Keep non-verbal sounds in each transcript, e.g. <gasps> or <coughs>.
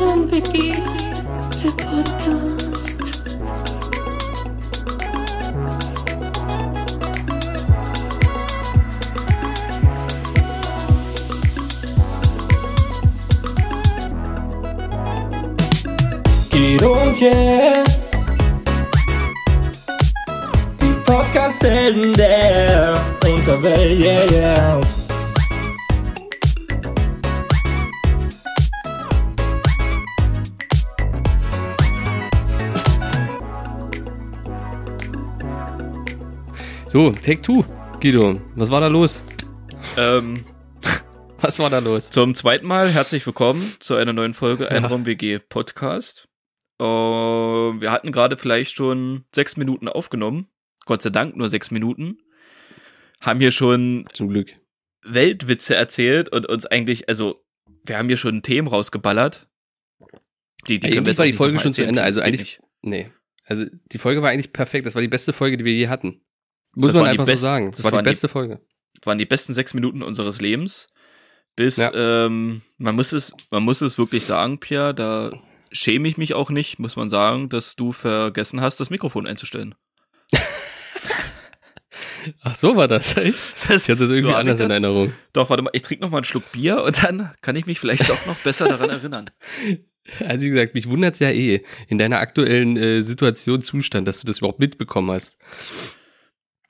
Traumwiki, der Podcast. Guido und yeah. Die Podcast-Helden der Unterwelt, yeah, yeah. So, Take Two, Guido. Was war da los? Ähm, <laughs> Was war da los? zum zweiten Mal herzlich willkommen zu einer neuen Folge Einraum WG Podcast. Äh, wir hatten gerade vielleicht schon sechs Minuten aufgenommen. Gott sei Dank nur sechs Minuten. Haben hier schon Zum Glück. Weltwitze erzählt und uns eigentlich, also, wir haben hier schon Themen rausgeballert. Die, die Eigentlich jetzt war die Folge schon zu. Ende. Also eigentlich, nee. Also die Folge war eigentlich perfekt. Das war die beste Folge, die wir je hatten. Muss Das man einfach so sagen. das Das war die waren die- beste Folge. waren die besten sechs Minuten unseres Lebens. Bis, Ja. ähm, man muss es, man muss es wirklich sagen, Pierre, da schäme ich mich auch nicht, muss man sagen, dass du vergessen hast, das Mikrofon einzustellen. <laughs> Ach, so war das, echt? <laughs> Das, Ich hatte das irgendwie ich anders in das- Erinnerung. Doch, warte mal, ich trinke noch mal einen Schluck Bier und dann kann ich mich vielleicht doch noch besser daran erinnern. <laughs> Also wie gesagt, mich wundert's ja eh, in deiner aktuellen äh, Situation, Zustand, dass du das überhaupt mitbekommen hast.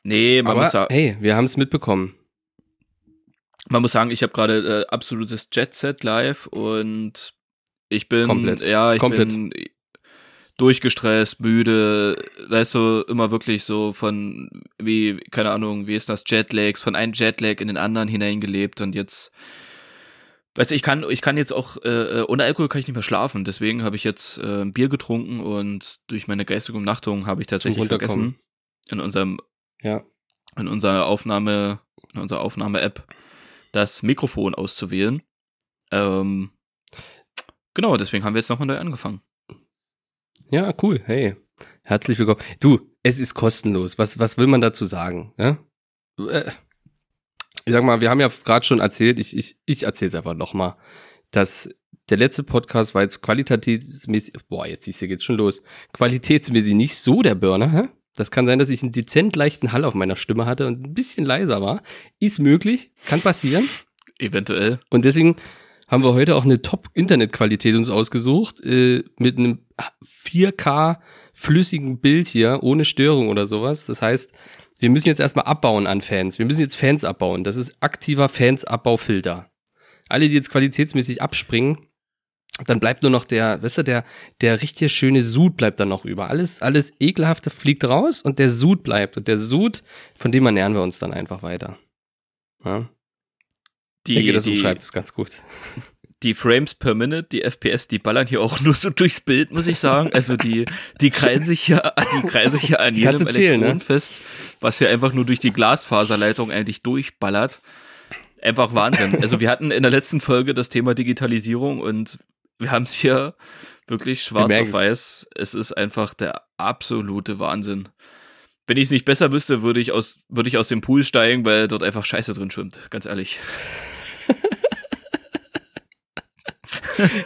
Nee, man, Aber muss, sa hey, wir haben es mitbekommen. man muss sagen, ich habe gerade äh, absolutes Jet-Set live und ich bin, Komplett. ja, ich Komplett. bin durchgestresst, müde, weißt du, immer wirklich so von, wie, keine Ahnung, wie ist das, Jetlags, von einem Jetlag in den anderen hineingelebt und jetzt, weißt du, ich kann, ich kann jetzt auch, äh, äh, ohne Alkohol kann ich nicht mehr schlafen, deswegen habe ich jetzt äh, ein Bier getrunken und durch meine geistige Umnachtung habe ich tatsächlich vergessen, in unserem Ja. in unserer Aufnahme, in unserer Aufnahme-App das Mikrofon auszuwählen. Ähm, genau, deswegen haben wir jetzt nochmal neu angefangen. Ja, cool. Hey, herzlich willkommen. Du, es ist kostenlos. Was, was will man dazu sagen? Ja? Äh, Ich sag mal, wir haben ja gerade schon erzählt, ich, ich, ich erzähle es einfach nochmal, dass der letzte Podcast war jetzt qualitätsmäßig, boah, jetzt siehst du, geht's schon los, qualitätsmäßig nicht so der Burner, hä? Das kann sein, dass ich einen dezent leichten Hall auf meiner Stimme hatte und ein bisschen leiser war. Ist möglich, kann passieren. Eventuell. Und deswegen haben wir heute auch eine Top-Internetqualität uns ausgesucht, äh, mit einem 4K flüssigen Bild hier, ohne Störung oder sowas. Das heißt, wir müssen jetzt erstmal abbauen an Fans. Wir müssen jetzt Fans abbauen. Das ist aktiver Fans-Abbaufilter. Alle, die jetzt qualitätsmäßig abspringen, dann bleibt nur noch der, weißt du, der, der richtig schöne Sud bleibt dann noch über. Alles, alles ekelhafte fliegt raus und der Sud bleibt. Und der Sud, von dem ernähren wir uns dann einfach weiter. Ja? Die, Ich denke, das die, umschreibt es ganz gut. <laughs> die Frames per Minute, die FPS, die ballern hier auch nur so durchs Bild, muss ich sagen. Also die, die krallen sich ja, die krallen sich ja an Die jedem zählen, ne? Elektron fest, was hier einfach nur durch die Glasfaserleitung eigentlich durchballert. Einfach Wahnsinn. Also wir hatten in der letzten Folge das Thema Digitalisierung und wir haben es hier wirklich schwarz auf weiß. Es ist einfach der absolute Wahnsinn. Wenn ich es nicht besser wüsste, würde ich aus, würde ich aus dem Pool steigen, weil dort einfach Scheiße drin schwimmt, ganz ehrlich. <laughs>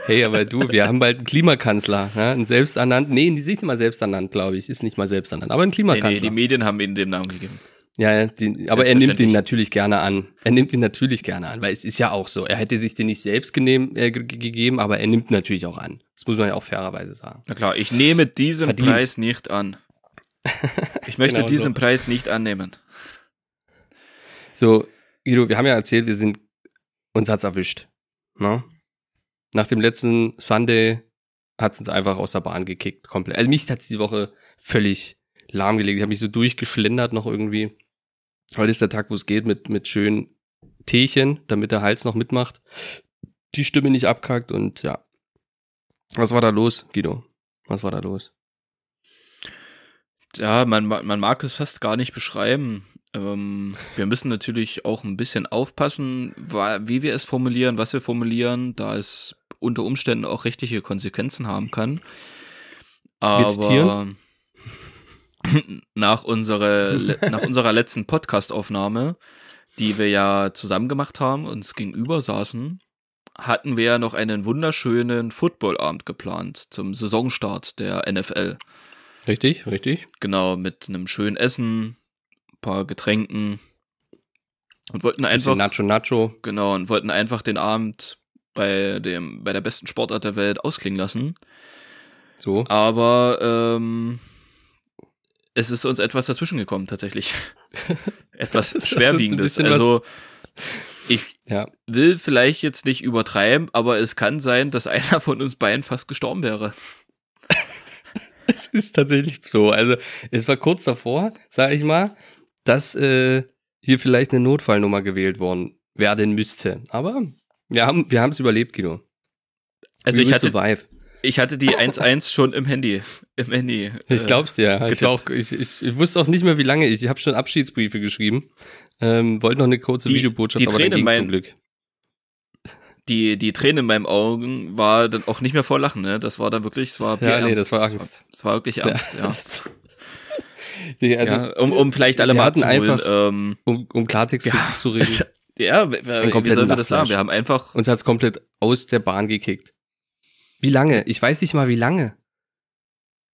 Hey, aber du, wir haben bald einen Klimakanzler, ne? einen selbsternannten, nee, die ist nicht mal selbsternannt, glaube ich, ist nicht mal selbsternannt, aber ein Nee, Klimakanzler. nee, die Medien haben ihnen den Namen gegeben. Ja, die, aber er nimmt ihn natürlich gerne an. Er nimmt ihn natürlich gerne an, weil es ist ja auch so. Er hätte sich den nicht selbst genehm, äh, ge- gegeben, aber er nimmt natürlich auch an. Das muss man ja auch fairerweise sagen. Na klar, ich nehme diesen Verdient. Preis nicht an. <laughs> Ich möchte Genau diesen so. Preis nicht annehmen. So, Guido, wir haben ja erzählt, wir sind, uns hat's erwischt. Ne? Nach dem letzten Sunday hat's uns einfach aus der Bahn gekickt, komplett. Also mich hat's die Woche völlig lahmgelegt. Ich habe mich so durchgeschlendert noch irgendwie. Heute ist der Tag, wo es geht mit, mit schönen Teechen, damit der Hals noch mitmacht. Die Stimme nicht abkackt und ja. Was war da los, Guido? Was war da los? Ja, man, man mag es fast gar nicht beschreiben. Ähm, wir müssen natürlich auch ein bisschen aufpassen, wie wir es formulieren, was wir formulieren, da es unter Umständen auch rechtliche Konsequenzen haben kann. Aber? <clears throat> nach unserer, le- <laughs> nach unserer letzten Podcast-Aufnahme, die wir ja zusammen gemacht haben, uns gegenüber saßen, hatten wir ja noch einen wunderschönen Footballabend geplant zum Saisonstart der NFL. Richtig, richtig. Genau, mit einem schönen Essen, ein paar Getränken und wollten einfach Nacho Nacho. genau und wollten einfach den Abend bei dem bei der besten Sportart der Welt ausklingen lassen. So. Aber ähm, es ist uns etwas dazwischen gekommen tatsächlich. <laughs> etwas schwerwiegendes. also ich Ja. will vielleicht jetzt nicht übertreiben, aber es kann sein, dass einer von uns beiden fast gestorben wäre. <laughs> Es ist tatsächlich so. Also es war kurz davor, sage ich mal, dass äh, hier vielleicht eine Notfallnummer gewählt worden werden müsste. Aber wir haben wir haben es überlebt, Guido. Also ich hatte, survive. Ich hatte die 1-1 schon im Handy. Im Handy. Ich äh, glaub's dir. Ich, getippt. war auch, ich, ich, ich wusste auch nicht mehr, wie lange. Ich, ich habe schon Abschiedsbriefe geschrieben. Ähm, wollte noch eine kurze Die- Videobotschaft, die aber dann Träne ging's mein- zum Glück. Die, die Träne in meinen Augen war dann auch nicht mehr vor Lachen, ne? Das war dann wirklich, es war Ja, nee, ernst. das war Angst. war, das war wirklich ernst, ja. <laughs> Nee, also, ja um, um vielleicht alle mal einfach- ähm, um, um Klartext Ja, zu, zu reden. es, <laughs> ja, wie, sollen wir das sagen? Wir haben einfach, Uns hat's komplett aus der Bahn gekickt. Wie lange? Ich weiß nicht mal, wie lange.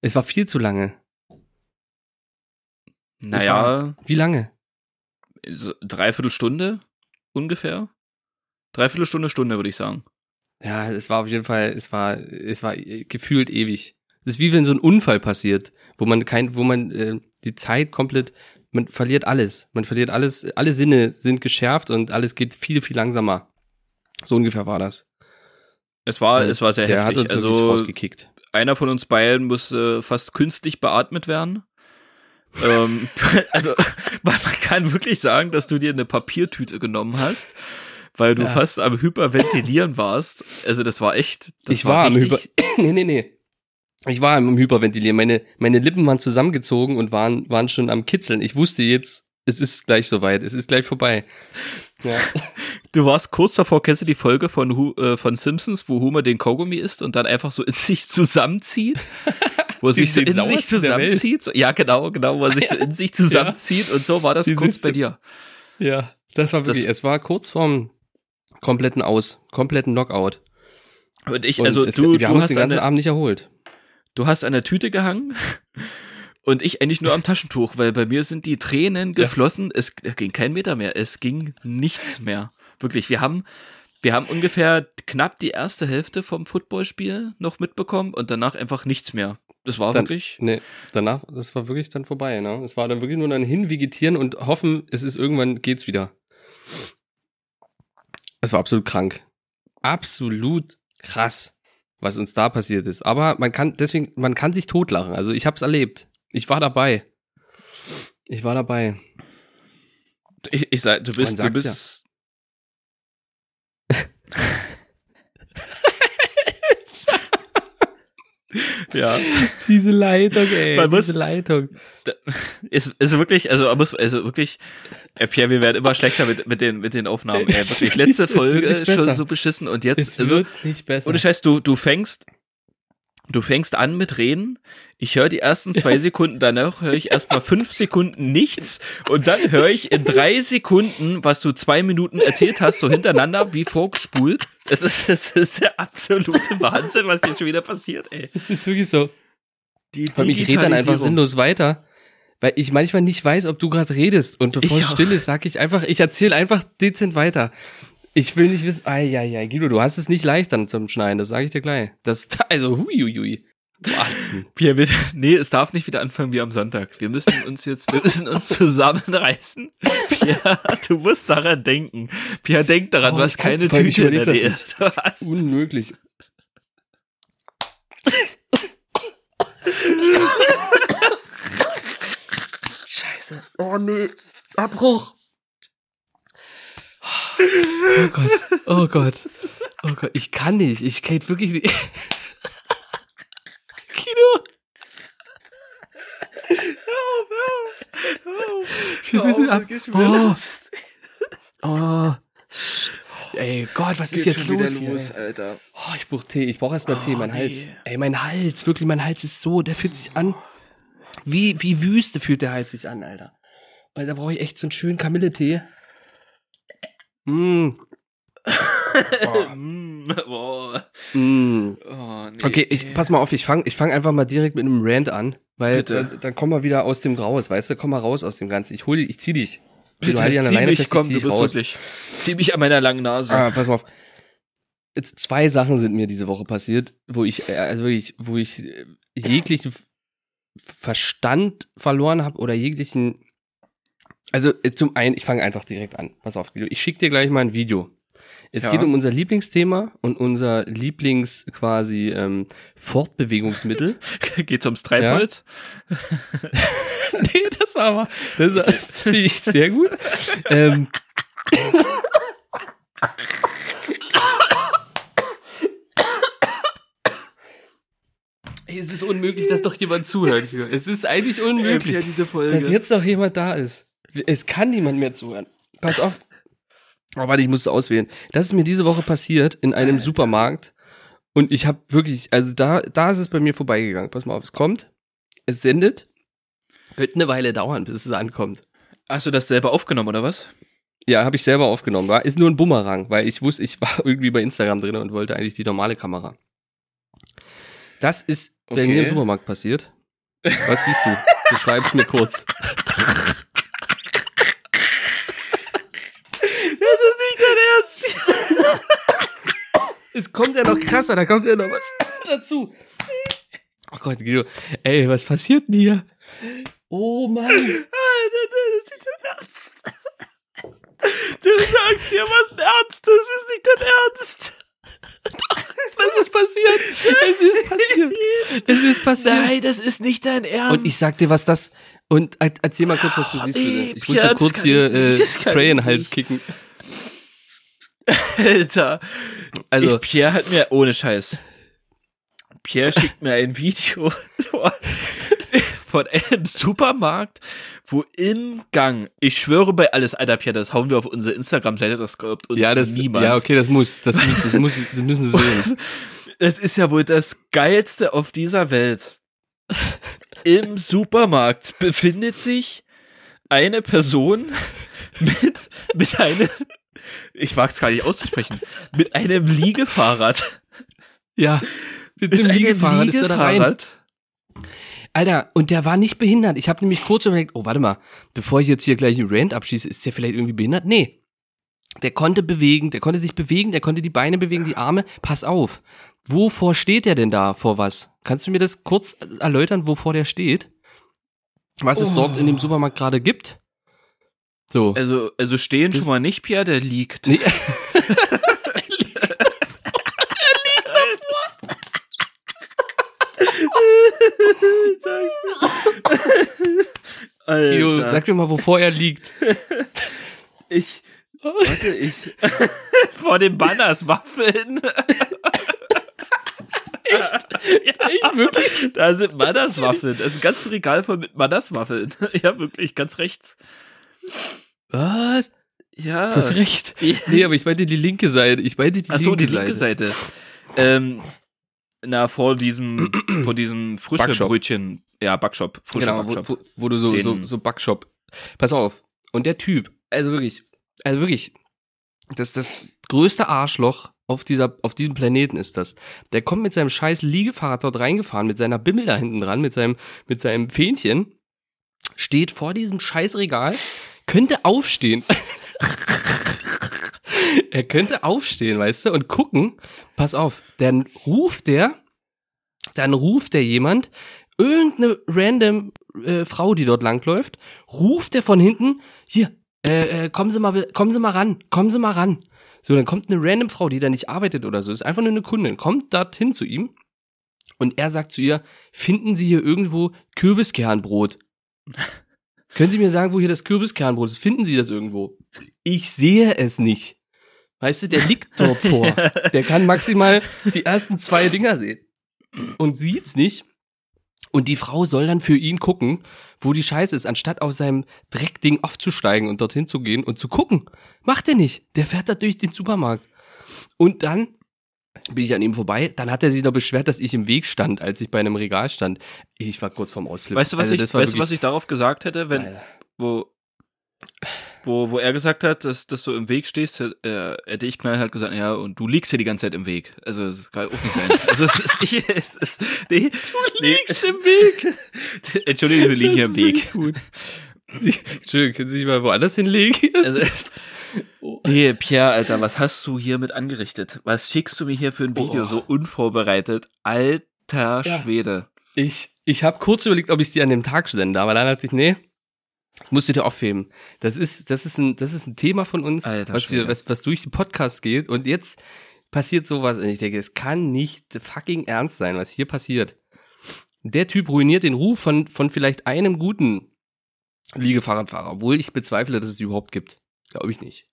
Es war viel zu lange. naja, Wie lange? so dreiviertel Stunde ungefähr. Dreiviertel Stunde, Stunde, würde ich sagen. Ja, es war auf jeden Fall, es war, es war gefühlt ewig. Es ist wie wenn so ein Unfall passiert, wo man kein, wo man äh, die Zeit komplett, man verliert alles. Man verliert alles, alle Sinne sind geschärft und alles geht viel, viel langsamer. So ungefähr war das. Es war, es war sehr Der heftig. hat uns also rausgekickt. einer von uns beiden musste fast künstlich beatmet werden. ähm, <laughs> also man, kann wirklich sagen, dass du dir eine Papiertüte genommen hast, weil du Ja. fast am Hyperventilieren warst. Also das war echt. Das ich war, am Hyper, <clears throat> nee, nee, nee. Ich war am Hyperventilieren. Meine, meine Lippen waren zusammengezogen und waren, waren schon am Kitzeln. Ich wusste jetzt, es ist gleich soweit. Es ist gleich vorbei. Ja. <laughs> Du warst kurz davor, kennst du die Folge von, Hu- äh, von Simpsons, wo Homer den Kaugummi isst und dann einfach so in <laughs> sich zusammenzieht? Wo er sich so in sich zusammenzieht? So, ja, genau, genau, wo er sich <laughs> so in sich zusammenzieht und so war das Dieses- kurz bei dir. Ja, das war wirklich, Das- es war kurz vorm kompletten Aus, kompletten Knockout. Und ich, Und also es, du, wir du haben uns hast den ganzen eine, Abend nicht erholt. du hast an der Tüte gehangen und ich eigentlich nur am Taschentuch, weil bei mir sind die Tränen Ja. geflossen. Es ging kein Meter mehr. Es ging nichts mehr. Wirklich. Wir haben, wir haben ungefähr knapp die erste Hälfte vom Footballspiel noch mitbekommen und danach einfach nichts mehr. Das war Dann- wirklich. Nee, danach, das war wirklich dann vorbei, ne? Es war dann wirklich nur ein Hinvegetieren und hoffen, es ist irgendwann geht's wieder. Es war absolut krank. Absolut krass, was uns da passiert ist. Aber man kann, deswegen, man kann sich totlachen. Also ich hab's erlebt. Ich war dabei. Ich war dabei. Ich, ich sag, du bist, du bist. <laughs> ja. Diese Leitung, ey. Man muss- diese Leitung. Ist, ist wirklich, also muss, also wirklich, äh, Pierre, wir werden immer schlechter mit, mit den, mit den Aufnahmen. Ey, wirklich, <laughs> letzte Folge besser. schon so beschissen und jetzt, Es also, wird nicht besser. ohne Scheiß, du, du fängst, du fängst an mit Reden. Ich höre die ersten zwei Sekunden, danach höre ich erstmal fünf Sekunden nichts und dann höre ich in drei Sekunden, was du zwei Minuten erzählt hast, so hintereinander wie vorgespult. Es ist, es ist der absolute Wahnsinn, was hier schon wieder passiert, ey. Es ist wirklich so. Die Vor allem, ich rede dann einfach sinnlos weiter, weil ich manchmal nicht weiß, ob du gerade redest. Und bevor Ich es still ist, sag ich einfach, ich erzähle einfach dezent weiter. Ich will nicht wissen, ai, ai, ai, Guido, du hast es nicht leicht dann zum Schneiden, das sage ich dir gleich. Das, <laughs> also, hui, hui, hui. Wahnsinn. <laughs> Pierre, bitte, nee, es darf nicht wieder anfangen wie am Sonntag. Wir müssen uns jetzt, wir müssen uns zusammenreißen. <laughs> Pierre, du musst daran denken. Pierre, denk daran, Oh, du hast kann- keine ich Tüte in der Nähe. das Du hast, Unmöglich. Scheiße. Oh nee. Abbruch. Oh Gott. Oh Gott. Oh Gott. Ich kann nicht. Ich kann wirklich nicht. <laughs> Kino. Wir müssen ab. Oh. Oh. Ey Gott, was ist jetzt los? hier, ey? Alter. Oh, ich brauche Tee. Ich brauche erstmal Tee. Mein nee. Hals. Ey, mein Hals. Wirklich, mein Hals ist so. Der fühlt sich an. Wie, wie Wüste fühlt der Hals sich an, Alter. Und da brauche ich echt so einen schönen Kamilletee. Mm. <laughs> Mm, Boah. <laughs> Mm. Oh, nee. Okay, ich pass mal auf, ich fange ich fang einfach mal direkt mit einem Rant an, weil Bitte. dann, dann kommen wir wieder aus dem Graus, weißt du? Komm mal raus aus dem Ganzen. Ich hol dich, ich zieh dich. Bitte, du halt dich an der zieh Leine mich, fest, komm, ich zieh du dich bist raus. wirklich. Zieh mich an meiner langen Nase. Ah, pass mal auf. Jetzt zwei Sachen sind mir diese Woche passiert, wo ich, äh, also wirklich, wo ich äh, jeglichen Verstand verloren habe oder jeglichen. Also äh, zum einen, ich fange einfach direkt an. Pass auf, Guido. Ich schicke dir gleich mal ein Video. Es Ja. geht um unser Lieblingsthema und unser Lieblings quasi ähm, Fortbewegungsmittel. <laughs> Geht's ums Treibholz? <laughs> nee, das war aber, das, das sehe ich sehr gut. ähm, es ist unmöglich, dass doch jemand zuhört hier. Es ist eigentlich unmöglich, Ja, dass jetzt noch jemand da ist. Es kann niemand mehr zuhören. Pass auf. Oh, warte, ich muss es auswählen. Das ist mir diese Woche passiert in einem Supermarkt. Und ich habe wirklich, also da, da ist es bei mir vorbeigegangen. Pass mal auf, es kommt, es sendet. Wird eine Weile dauern, bis es ankommt. Hast du das selber aufgenommen, oder was? Ja, habe ich selber aufgenommen. War ist nur ein Bumerang, weil ich wusste, ich war <laughs> irgendwie bei Instagram drin und wollte eigentlich die normale Kamera. Das ist bei Okay. mir im Supermarkt passiert. Was siehst du? Du schreibst mir kurz. <laughs> Das ist nicht dein Ernst. Es kommt ja noch krasser, da kommt ja noch was <laughs> dazu. Oh Gott, Guido. Ey, was passiert denn hier? Oh Mann. Alter, das ist nicht dein Ernst. Du sagst ja was Ernst, das ist nicht dein Ernst. Was ist passiert? Es ist passiert. Es ist passiert. Nein, das ist nicht dein Ernst. Und ich sag dir, was das. Und er- erzähl mal kurz, was du siehst, nee, bitte. Ich muss mir kurz hier äh, Spray in den Hals kicken. Alter. Also, ich, Pierre hat mir, ohne Scheiß. Pierre schickt mir ein Video <laughs> von einem Supermarkt, wo im Gang, ich schwöre bei alles, Alter Pierre, das hauen wir auf unsere Instagram-Seite, das glaubt uns ja, das, niemand. ja, okay, das muss, das muss, das muss, das müssen sie sehen. <laughs> Es ist ja wohl das Geilste auf dieser Welt. Im Supermarkt befindet sich eine Person <laughs> mit, mit einem, ich wag's gar nicht auszusprechen, mit einem Liegefahrrad. Ja, mit, Mit dem einem Liegefahrrad ist er da rein. Liegefahrrad. Alter, und der war nicht behindert. Ich habe nämlich kurz überlegt, oh, warte mal, bevor ich jetzt hier gleich einen Rant abschieße, ist der vielleicht irgendwie behindert? Nee. Der konnte bewegen, der konnte sich bewegen, der konnte die Beine bewegen, die Arme. Pass auf. Wovor steht der denn da? Vor was? Kannst du mir das kurz erläutern, wovor der steht? Was es Oh. dort in dem Supermarkt gerade gibt? So. Also, also stehen Das- schon mal nicht, Pierre, der liegt. Nee. <laughs> Guido, Alter. sag mir mal, wovor er liegt. Ich, warte, ich, <laughs> vor dem Banners Waffeln. Ey, wirklich? Da sind Mannerswaffeln. Das ist ein ganzes Regal voll mit Mannerswaffeln. <laughs> Ja, wirklich, ganz rechts. Was? Ja. Du hast recht. <laughs> Ja. Nee, aber ich meinte die linke Seite. Ich meinte die Ach so, linke, die linke Seite. Ähm, na, vor diesem, <clears throat> vor diesem frische Backshop. Brötchen. Ja, Backshop. Frische Genau, wo, Backshop. wo, wo du so, Den- so, so Backshop. Pass auf. Und der Typ, also wirklich, also wirklich, das das größte Arschloch auf dieser, auf diesem Planeten ist das. Der kommt mit seinem scheiß Liegefahrrad dort reingefahren, mit seiner Bimmel da hinten dran, mit seinem, mit seinem Fähnchen, steht vor diesem scheiß Regal, könnte aufstehen. <laughs> er könnte aufstehen, weißt du, und gucken, pass auf, dann ruft der, dann ruft der jemand, irgendeine random äh, Frau, die dort langläuft, ruft der von hinten, hier, äh, äh, kommen Sie mal, kommen Sie mal ran, kommen Sie mal ran. So, dann kommt eine random Frau, die da nicht arbeitet oder so, ist einfach nur eine Kundin, kommt dorthin zu ihm und er sagt zu ihr, finden Sie hier irgendwo Kürbiskernbrot? <laughs> Können Sie mir sagen, wo hier das Kürbiskernbrot ist? Finden Sie das irgendwo? Ich sehe es nicht. Weißt du, der liegt dort <laughs> vor. Der kann maximal die ersten zwei Dinger sehen. Und sieht's nicht. Und die Frau soll dann für ihn gucken, wo die Scheiße ist, anstatt auf seinem Dreckding aufzusteigen und dorthin zu gehen und zu gucken. Macht er nicht. Der fährt da durch den Supermarkt. Und dann bin ich an ihm vorbei. Dann hat er sich noch beschwert, dass ich im Weg stand, als ich bei einem Regal stand. Ich war kurz vorm Ausflippen. Weißt du, was Also ich, weißt du, was ich darauf gesagt hätte, wenn, Alter. wo, wo, wo er gesagt hat, dass, dass du im Weg stehst, äh, hätte ich knallhart gesagt, ja, und du liegst hier die ganze Zeit im Weg. Also, das kann auch nicht sein. Also, es ist nicht, <laughs> es ist, nee, du liegst im Weg. <laughs> Entschuldigung, Sie liegen hier im Weg. Gut. Sie, Entschuldigung, können Sie sich mal woanders hinlegen? Also, es, <laughs> <laughs> nee, Pierre, Alter, was hast du hier mit angerichtet? Was schickst du mir hier für ein Video Oh. so unvorbereitet? Alter Ja. Schwede. Ich, ich habe kurz überlegt, ob ich die an dem Tag sende, aber dann dachte ich, nee, das musst du dir aufheben. Das ist, das ist ein, das ist ein Thema von uns, Alter was, wir, was, was durch die Podcasts geht. Und jetzt passiert sowas. Und ich denke, es kann nicht fucking ernst sein, was hier passiert. Der Typ ruiniert den Ruf von, von vielleicht einem guten Liegefahrradfahrer, obwohl ich bezweifle, dass es die überhaupt gibt. Glaube ich nicht.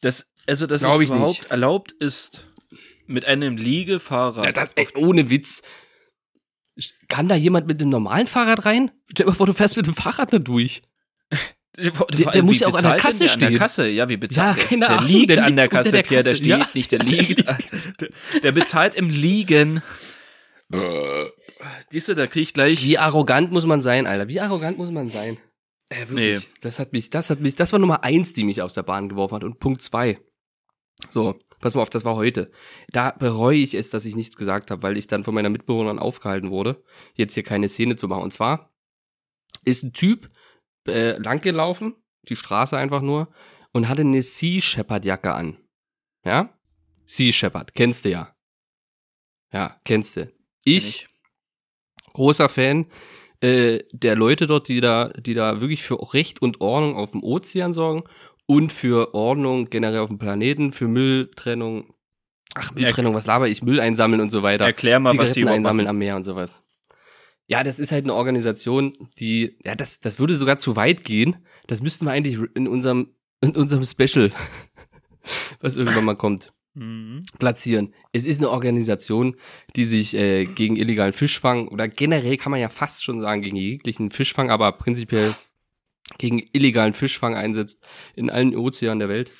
Das, also, dass Glaub es ich überhaupt nicht. erlaubt ist, mit einem Liegefahrrad Ja, das, ey, ohne Witz. Kann da jemand mit einem normalen Fahrrad rein? Stell dir mal vor, du fährst mit dem Fahrrad da durch. <laughs> Der, der muss ja auch an der Kasse An der stehen. Kasse, ja, wie bezahlt Ja, der? keine der Ahnung, liegt der an der Kasse, der Pierre, der steht Ja. nicht, der <laughs> liegt. Der, der bezahlt im Liegen. Siehst du, da krieg ich gleich. Wie arrogant muss man sein, Alter? Wie arrogant muss man sein? Äh, wirklich. Nee. Das hat mich, das hat mich, das war Nummer eins, die mich aus der Bahn geworfen hat. Und Punkt zwei. So, pass mal auf, das war heute. Da bereue ich es, dass ich nichts gesagt habe, weil ich dann von meiner Mitbewohnerin aufgehalten wurde, jetzt hier keine Szene zu machen. Und zwar ist ein Typ äh, langgelaufen, die Straße einfach nur, und hatte eine Sea Shepherd Jacke an. Ja? Sea Shepherd, kennst du ja. Ja, kennst du. Ich, großer Fan äh, der Leute dort, die da, die da wirklich für Recht und Ordnung auf dem Ozean sorgen und für Ordnung generell auf dem Planeten, für Mülltrennung. Ach, Mülltrennung, was laber ich? Müll einsammeln und so weiter. Erklär mal, was die überhaupt einsammeln machen. am Meer und sowas. Ja, das ist halt eine Organisation, die, ja, das, das würde sogar zu weit gehen. Das müssten wir eigentlich in unserem, in unserem Special, <laughs> was irgendwann mal kommt, Mhm. platzieren. Es ist eine Organisation, die sich äh, gegen illegalen Fischfang oder generell kann man ja fast schon sagen gegen jeglichen Fischfang, aber prinzipiell gegen illegalen Fischfang einsetzt in allen Ozeanen der Welt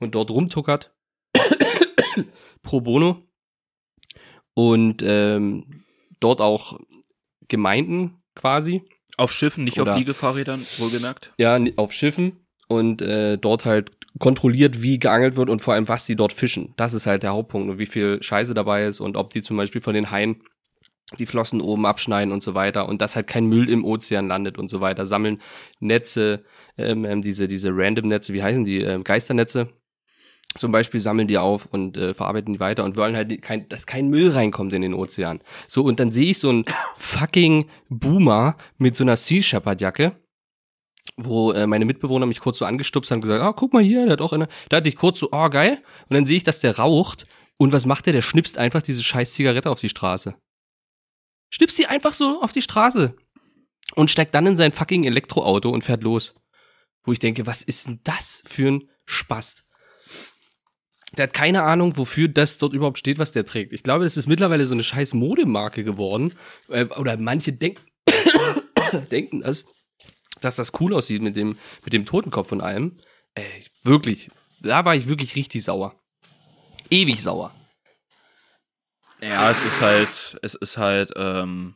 und dort rumtuckert <coughs> pro bono und ähm, dort auch Gemeinden quasi Auf Schiffen, nicht Oder- auf Liegefahrrädern, wohlgemerkt. ja, auf Schiffen und äh, dort halt kontrolliert, wie geangelt wird und vor allem, was die dort fischen. Das ist halt der Hauptpunkt und wie viel Scheiße dabei ist und ob die zum Beispiel von den Haien die Flossen oben abschneiden und so weiter und dass halt kein Müll im Ozean landet und so weiter. Sammeln Netze, ähm, ähm, diese, diese Random-Netze, wie heißen die, ähm, Geisternetze zum Beispiel sammeln die auf und äh, verarbeiten die weiter und wollen halt kein, dass kein Müll reinkommt in den Ozean. So, und dann sehe ich so einen fucking Boomer mit so einer Sea Shepherd Jacke, wo äh, meine Mitbewohner mich kurz so angestupst haben und gesagt, ah, guck mal hier, der hat auch eine. Da hatte ich kurz so, oh, geil. Und dann sehe ich, dass der raucht. Und was macht der? Der schnipst einfach diese scheiß Zigarette auf die Straße. Schnipst die einfach so auf die Straße. Und steigt dann in sein fucking Elektroauto und fährt los. Wo ich denke, was ist denn das für ein Spaß? Der hat keine Ahnung, wofür das dort überhaupt steht, was der trägt. Ich glaube, es ist mittlerweile so eine scheiß Modemarke geworden. Äh, Oder manche denken, <coughs> denken das, dass das cool aussieht mit dem, mit dem Totenkopf und allem. Ey, wirklich. Da war ich wirklich richtig sauer. Ewig sauer. Ja, es ist halt, es ist halt, ähm,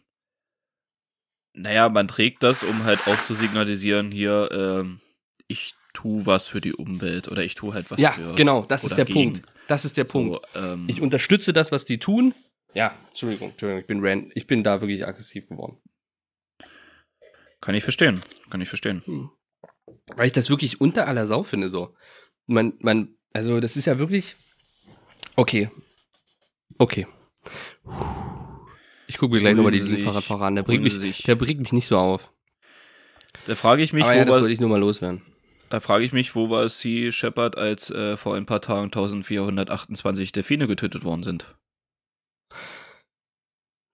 naja, man trägt das, um halt auch zu signalisieren, hier, ähm, ich tu was für die Umwelt oder ich tu halt was Ja, für. genau, das ist der gegen. Punkt. Das ist der Punkt. So, ähm, Ich unterstütze das, was die tun. Ja, Entschuldigung, Entschuldigung, ich bin ran, ich bin da wirklich aggressiv geworden. Kann ich verstehen, kann ich verstehen. Weil ich das wirklich unter aller Sau finde, so. Man, man, also das ist ja wirklich. Okay. Okay. Ich gucke mir gleich nochmal die Sie sich- Fahrradfahrer an. Der bringt, mich, der bringt mich nicht so auf. Da frage ich mich, Aber wo ja, das war, wollte ich nur mal loswerden. da frage ich mich, wo war Sea Shepherd, als äh, vor ein paar Tagen 1428 Delfine getötet worden sind.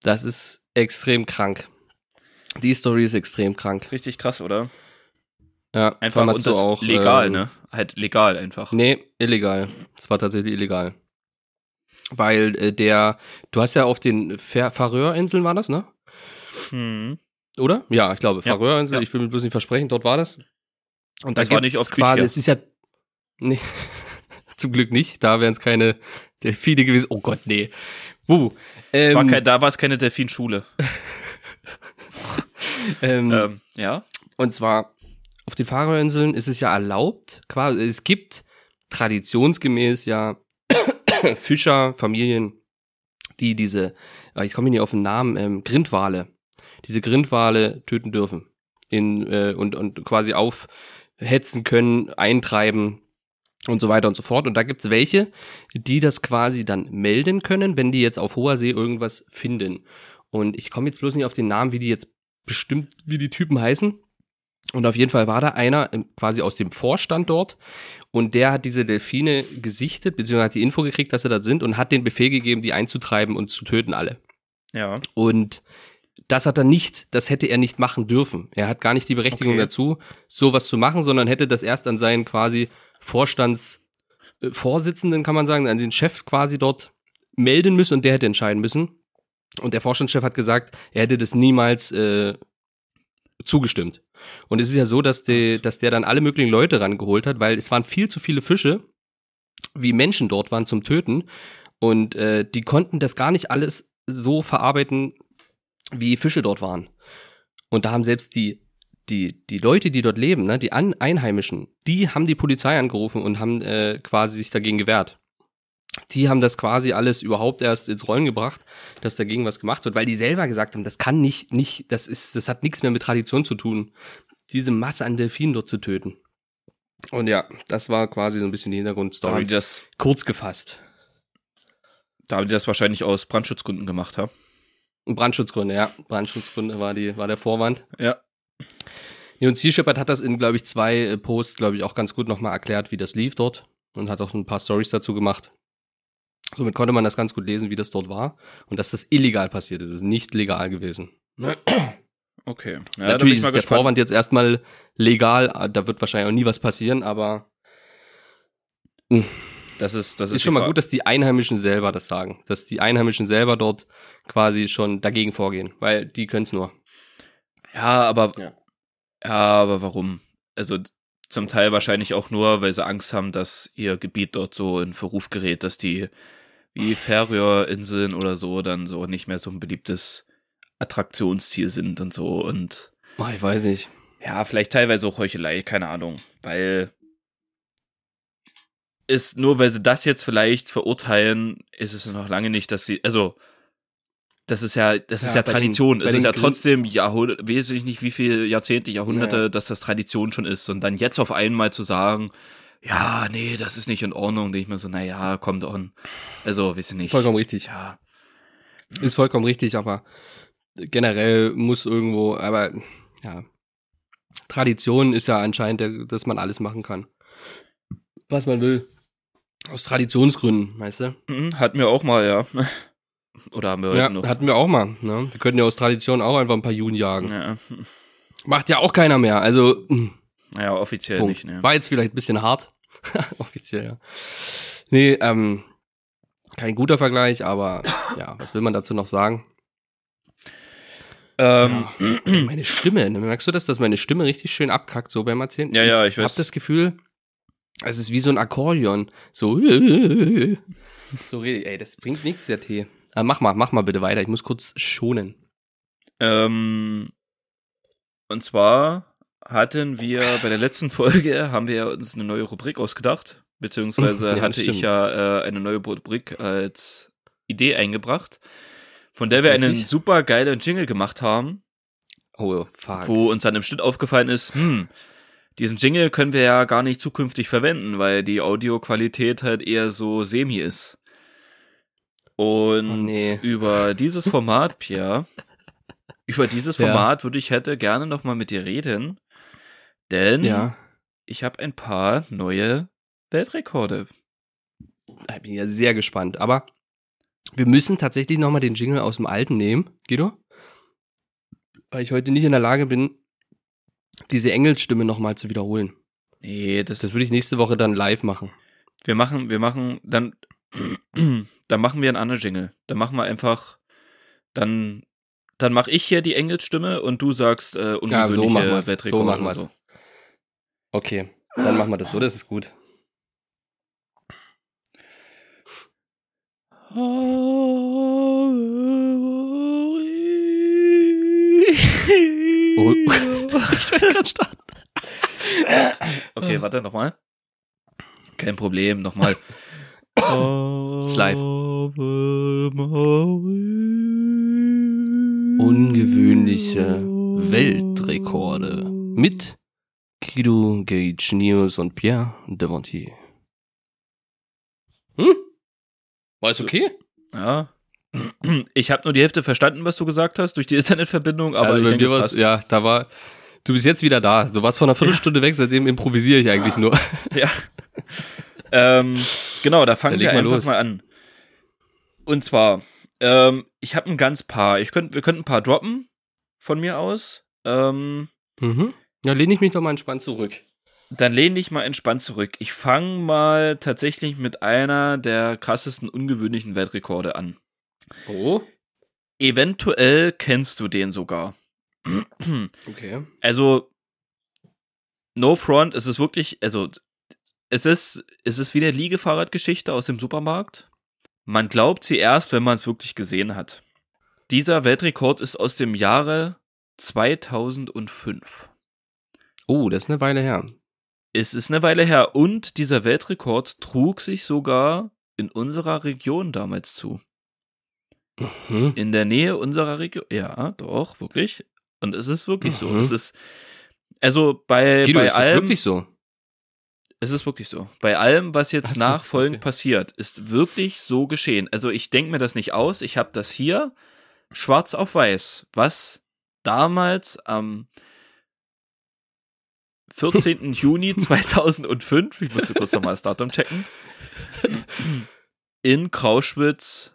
Das ist extrem krank. Die Story ist extrem krank. Richtig krass, oder? Ja, Einfach und das auch, legal, ähm, ne? Halt legal einfach. Nee, illegal. Es war tatsächlich illegal. Weil äh, der, du hast ja auf den Fär- Färöerinseln war das, ne? Hm. Oder? Ja, ich glaube, Ja, Färöerinsel, ja. ich will mir bloß nicht versprechen, dort war das. Und Das war nicht auf quasi, es ist ja, nee, <laughs> zum Glück nicht, da wären es keine Delfine gewesen. Oh Gott, nee. Uh, Es war ähm, kein, da war es keine Delfinschule. <laughs> <laughs> ähm, Ähm, ja. Und zwar auf den Faroe-Inseln ist es ja erlaubt, quasi, es gibt traditionsgemäß ja <coughs> Fischerfamilien, die diese, ah, ich komme nicht auf den Namen, ähm, Grindwale, diese Grindwale töten dürfen in, äh, und, und quasi aufhetzen können, eintreiben und so weiter und so fort. Und da gibt's welche, die das quasi dann melden können, wenn die jetzt auf hoher See irgendwas finden. Und ich komme jetzt bloß nicht auf den Namen, wie die jetzt bestimmt, wie die Typen heißen. Und auf jeden Fall war da einer ähm, quasi aus dem Vorstand dort und der hat diese Delfine gesichtet, beziehungsweise hat die Info gekriegt, dass sie da sind und hat den Befehl gegeben, die einzutreiben und zu töten alle. Ja. Und das hat er nicht, das hätte er nicht machen dürfen. Er hat gar nicht die Berechtigung Okay. dazu, sowas zu machen, sondern hätte das erst an seinen quasi Vorstandsvorsitzenden, kann man sagen, an den Chef quasi dort melden müssen und der hätte entscheiden müssen. Und der Vorstandschef hat gesagt, er hätte das niemals äh, zugestimmt. Und es ist ja so, dass, die, dass der dann alle möglichen Leute rangeholt hat, weil es waren viel zu viele Fische, wie Menschen dort waren zum Töten. Und äh, die konnten das gar nicht alles so verarbeiten, wie Fische dort waren. Und da haben selbst die, die, die Leute, die dort leben, ne, die An Einheimischen, die haben die Polizei angerufen und haben äh, quasi sich dagegen gewehrt. Die haben das quasi alles überhaupt erst ins Rollen gebracht, dass dagegen was gemacht wird, weil die selber gesagt haben, das kann nicht, nicht, das ist, das hat nichts mehr mit Tradition zu tun, diese Masse an Delfinen dort zu töten. Und ja, das war quasi so ein bisschen die Da haben Hintergrundstory. die das, Kurz gefasst. da haben die das wahrscheinlich aus Brandschutzgründen gemacht, ha? Brandschutzgründe, ja. Brandschutzgründe war die, war der Vorwand. Ja. Nee, und Sea Shepherd hat das in, glaube ich, zwei äh, Posts, glaube ich, auch ganz gut nochmal erklärt, wie das lief dort. Und hat auch ein paar Stories dazu gemacht. Somit konnte man das ganz gut lesen, wie das dort war. Und dass das illegal passiert ist. Es ist nicht legal gewesen. Okay. Ja, Natürlich ich ist der gespannt. Vorwand jetzt erstmal legal. äh, Da wird wahrscheinlich auch nie was passieren, aber Das ist, das es ist, ist schon mal gut, dass die Einheimischen selber das sagen. Dass die Einheimischen selber dort quasi schon dagegen vorgehen. Weil die können es nur. Ja, aber, Ja. ja. aber warum? Also, zum Teil wahrscheinlich auch nur, weil sie Angst haben, dass ihr Gebiet dort so in Verruf gerät, dass die, wie Färöerinseln oder so, dann so nicht mehr so ein beliebtes Attraktionsziel sind und so und Oh, ich weiß nicht. ja, vielleicht teilweise auch Heuchelei, keine Ahnung, weil ist nur weil sie das jetzt vielleicht verurteilen, ist es noch lange nicht, dass sie also das ist ja, das ist Ja, ja bei den- Tradition. bei es ist den ja trotzdem Jahrhunderte, weiß ich nicht, wie viele Jahrzehnte, Jahrhunderte, Ja. dass das Tradition schon ist. Und dann jetzt auf einmal zu sagen, ja, nee, das ist nicht in Ordnung, denke ich mir so, na ja, kommt on. Also, ich nicht. Vollkommen richtig. Ja. Ist vollkommen richtig, aber generell muss irgendwo, aber ja, Tradition ist ja anscheinend, dass man alles machen kann. Was man will. Aus Traditionsgründen, weißt du? Mhm, Hatten wir auch mal, ja. Oder haben wir heute Ja, noch? hatten wir auch mal. Ne? Wir könnten ja aus Tradition auch einfach ein paar Juden jagen. ja. Macht ja auch keiner mehr. Also, mh, Naja, offiziell Punkt. nicht, ne? War jetzt vielleicht ein bisschen hart. <laughs> Offiziell, ja. Nee, ähm, kein guter Vergleich, aber ja, was will man dazu noch sagen? Ähm, Meine Stimme, ne? merkst du das, dass meine Stimme richtig schön abkackt, so beim Erzählen? Ja, ja, ich Ich weiß. hab das Gefühl, es ist wie so ein Akkordeon. So, so rede ich. Ey, das bringt nichts, der Tee. Ah, mach mal, mach mal bitte weiter. Ich muss kurz schonen. Ähm, und zwar hatten wir bei der letzten Folge, <laughs> haben wir uns eine neue Rubrik ausgedacht, beziehungsweise Ja, das hatte ich stimmt. ja äh, eine neue Rubrik als Idee eingebracht, von der Das wir einen ich. super geilen Jingle gemacht haben, Oh, fuck. wo uns dann im Schnitt aufgefallen ist, hm, diesen Jingle können wir ja gar nicht zukünftig verwenden, weil die Audioqualität halt eher so semi ist. Und Oh, nee. über dieses <laughs> Format, Pierre, über dieses Ja. Format würde ich hätte gerne noch mal mit dir reden, denn Ja, ich habe ein paar neue Weltrekorde. ich bin ja sehr gespannt. Aber wir müssen tatsächlich nochmal den Jingle aus dem alten nehmen, Guido. Weil ich heute nicht in der Lage bin, diese Engelsstimme nochmal zu wiederholen. Nee, das, Das würde ich nächste Woche dann live machen. wir machen, wir machen dann <clears throat> dann machen wir einen anderen Jingle. Dann machen wir einfach dann dann mache ich hier die Engelsstimme und du sagst äh, ungewöhnliche Ja, so. Weltrekorde So machen oder so. Okay, dann machen wir das so, das ist gut. Oh. <laughs> ich wollte gerade starten. Okay, warte, nochmal. Kein Problem, nochmal. Ist live. Ungewöhnliche Weltrekorde mit Guido Gage News und Pierre Devontier. Hm? War es okay? Ja. <clears throat> Ich habe nur die Hälfte verstanden, was du gesagt hast, durch die Internetverbindung, aber also ich bei denke, mir passt. ja, da war, du bist jetzt wieder da. Du warst vor einer Viertelstunde weg, seitdem improvisiere ich eigentlich nur. <laughs> Ja. ähm, genau, da fangen wir mal einfach los. mal an. Und zwar, ähm, ich habe ein ganz paar. Ich könnt, wir könnten ein paar droppen von mir aus. Ähm, Mhm. Ja, lehne ich mich doch mal entspannt zurück. dann lehn dich mal entspannt zurück. Ich fange mal tatsächlich mit einer der krassesten ungewöhnlichen Weltrekorde an. Oh. Eventuell kennst du den sogar. <clears throat> Okay. Also, no front, es ist wirklich, also, es ist, es ist wie eine Liegefahrradgeschichte aus dem Supermarkt. Man glaubt sie erst, wenn man es wirklich gesehen hat. Dieser Weltrekord ist aus dem Jahre 2005. Oh, das ist eine Weile her. Es ist eine Weile her und dieser Weltrekord trug sich sogar in unserer Region damals zu. Hm. In der Nähe unserer Region. Ja, doch, wirklich. Und es ist wirklich so. Mhm. Es ist, also bei, Guido, bei ist allem. wirklich so? Es ist wirklich so. Bei allem, was jetzt so, nachfolgend okay. passiert, ist wirklich so geschehen. Also ich denke mir das nicht aus. Ich habe das hier schwarz auf weiß, was damals am 14. <laughs> Juni 2005, ich musste kurz nochmal das Datum checken, in Krauschwitz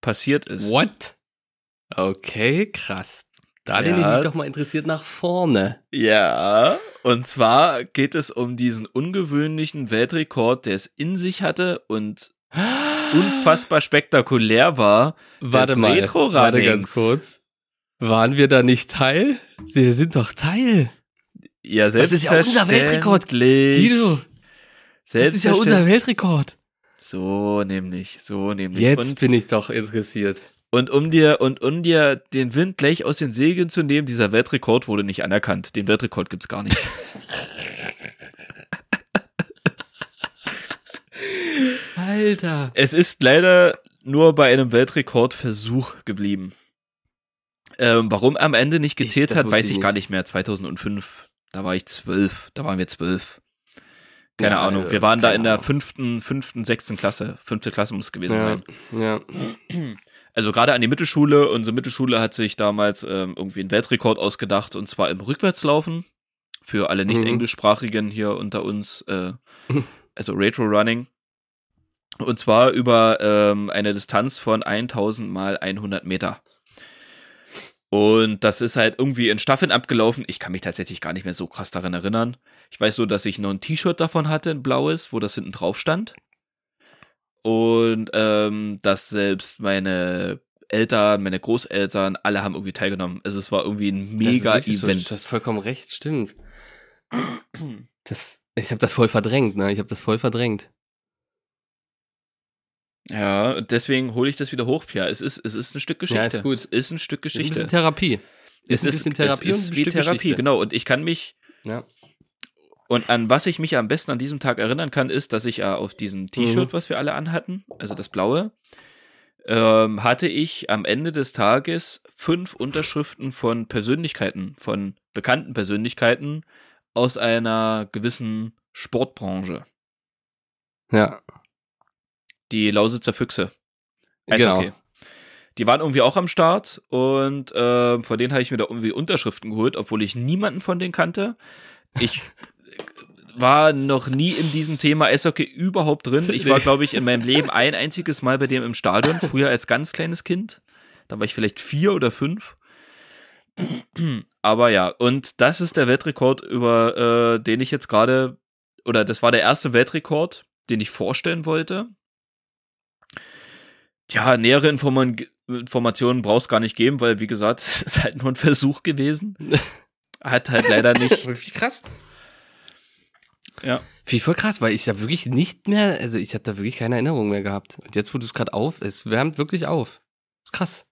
passiert ist. What? Okay, krass. Da lehne Ja. ich mich doch mal interessiert nach vorne. Ja, und zwar geht es um diesen ungewöhnlichen Weltrekord, der es in sich hatte und <gasps> unfassbar spektakulär war. Warte mal, warte ganz kurz. Waren wir da nicht Teil? Wir sind doch Teil. Ja, Das ist ja unser Weltrekord. Guido, das ist ja unser Weltrekord. So nämlich, so nämlich. Jetzt und, bin ich doch interessiert. und um dir und um dir den Wind gleich aus den Segeln zu nehmen, dieser Weltrekord wurde nicht anerkannt. Den Weltrekord gibt's gar nicht. <laughs> Alter. Es ist leider nur bei einem Weltrekordversuch geblieben. Ähm, warum er am Ende nicht Ich- gezählt das hat, weiß ich ich nicht. gar nicht mehr. 2005, da war ich zwölf, da waren wir zwölf. Keine Ja, Ahnung. äh, Wir waren da in der fünften, fünften, sechsten Klasse. Fünfte Klasse muss es gewesen Ja, sein. ja. Also gerade an die Mittelschule. Unsere Mittelschule hat sich damals ähm, irgendwie einen Weltrekord ausgedacht und zwar im Rückwärtslaufen. Für alle nicht Mhm. englischsprachigen hier unter uns. Äh, <laughs> also Retro Running. Und zwar über ähm, eine Distanz von 1000 mal 100 Meter. Und das ist halt irgendwie in Staffeln abgelaufen. Ich kann mich tatsächlich gar nicht mehr so krass daran erinnern. Ich weiß so, dass ich noch ein T-Shirt davon hatte, ein blaues, wo das hinten drauf stand. Und ähm, dass selbst meine Eltern, meine Großeltern, alle haben irgendwie teilgenommen. Also es war irgendwie ein Das mega so, Event. du hast vollkommen recht, stimmt. Das, ich habe das voll verdrängt, ne? Ich habe das voll verdrängt. Ja, deswegen hole ich das wieder hoch, Pia. Es ist, es ist ein Stück Geschichte. Ja, ist gut. Es ist ein Stück Ist ein Geschichte. bisschen Therapie. Ist ein Therapie es ist wie Therapie, Geschichte. genau. Und ich kann mich, Ja. und an was ich mich am besten an diesem Tag erinnern kann, ist, dass ich äh, auf diesem T-Shirt, Mhm. was wir alle anhatten, also das blaue, ähm, hatte ich am Ende des Tages fünf Unterschriften von Persönlichkeiten, von bekannten Persönlichkeiten aus einer gewissen Sportbranche. Ja. Die Lausitzer Füchse. Genau. Eishockey. Die waren irgendwie auch am Start und äh, von denen habe ich mir da irgendwie Unterschriften geholt, obwohl ich niemanden von denen kannte. Ich <laughs> war noch nie in diesem Thema Eishockey überhaupt drin. Ich war, glaube ich, in meinem Leben <laughs> ein einziges Mal bei dem im Stadion, früher als ganz kleines Kind. Da war ich vielleicht vier oder fünf. Aber ja, und das ist der Weltrekord, über äh, den ich jetzt gerade, oder das war der erste Weltrekord, den ich vorstellen wollte. Ja, nähere Informa Informationen brauchst gar nicht geben, weil, wie gesagt, <laughs> es ist halt nur ein Versuch gewesen. Hat halt leider nicht. Wie krass. Ja. Wie voll krass, weil ich da wirklich nicht mehr, also ich hatte da wirklich keine Erinnerung mehr gehabt. Und jetzt, wo du es gerade auf, es wärmt wirklich auf. Ist krass.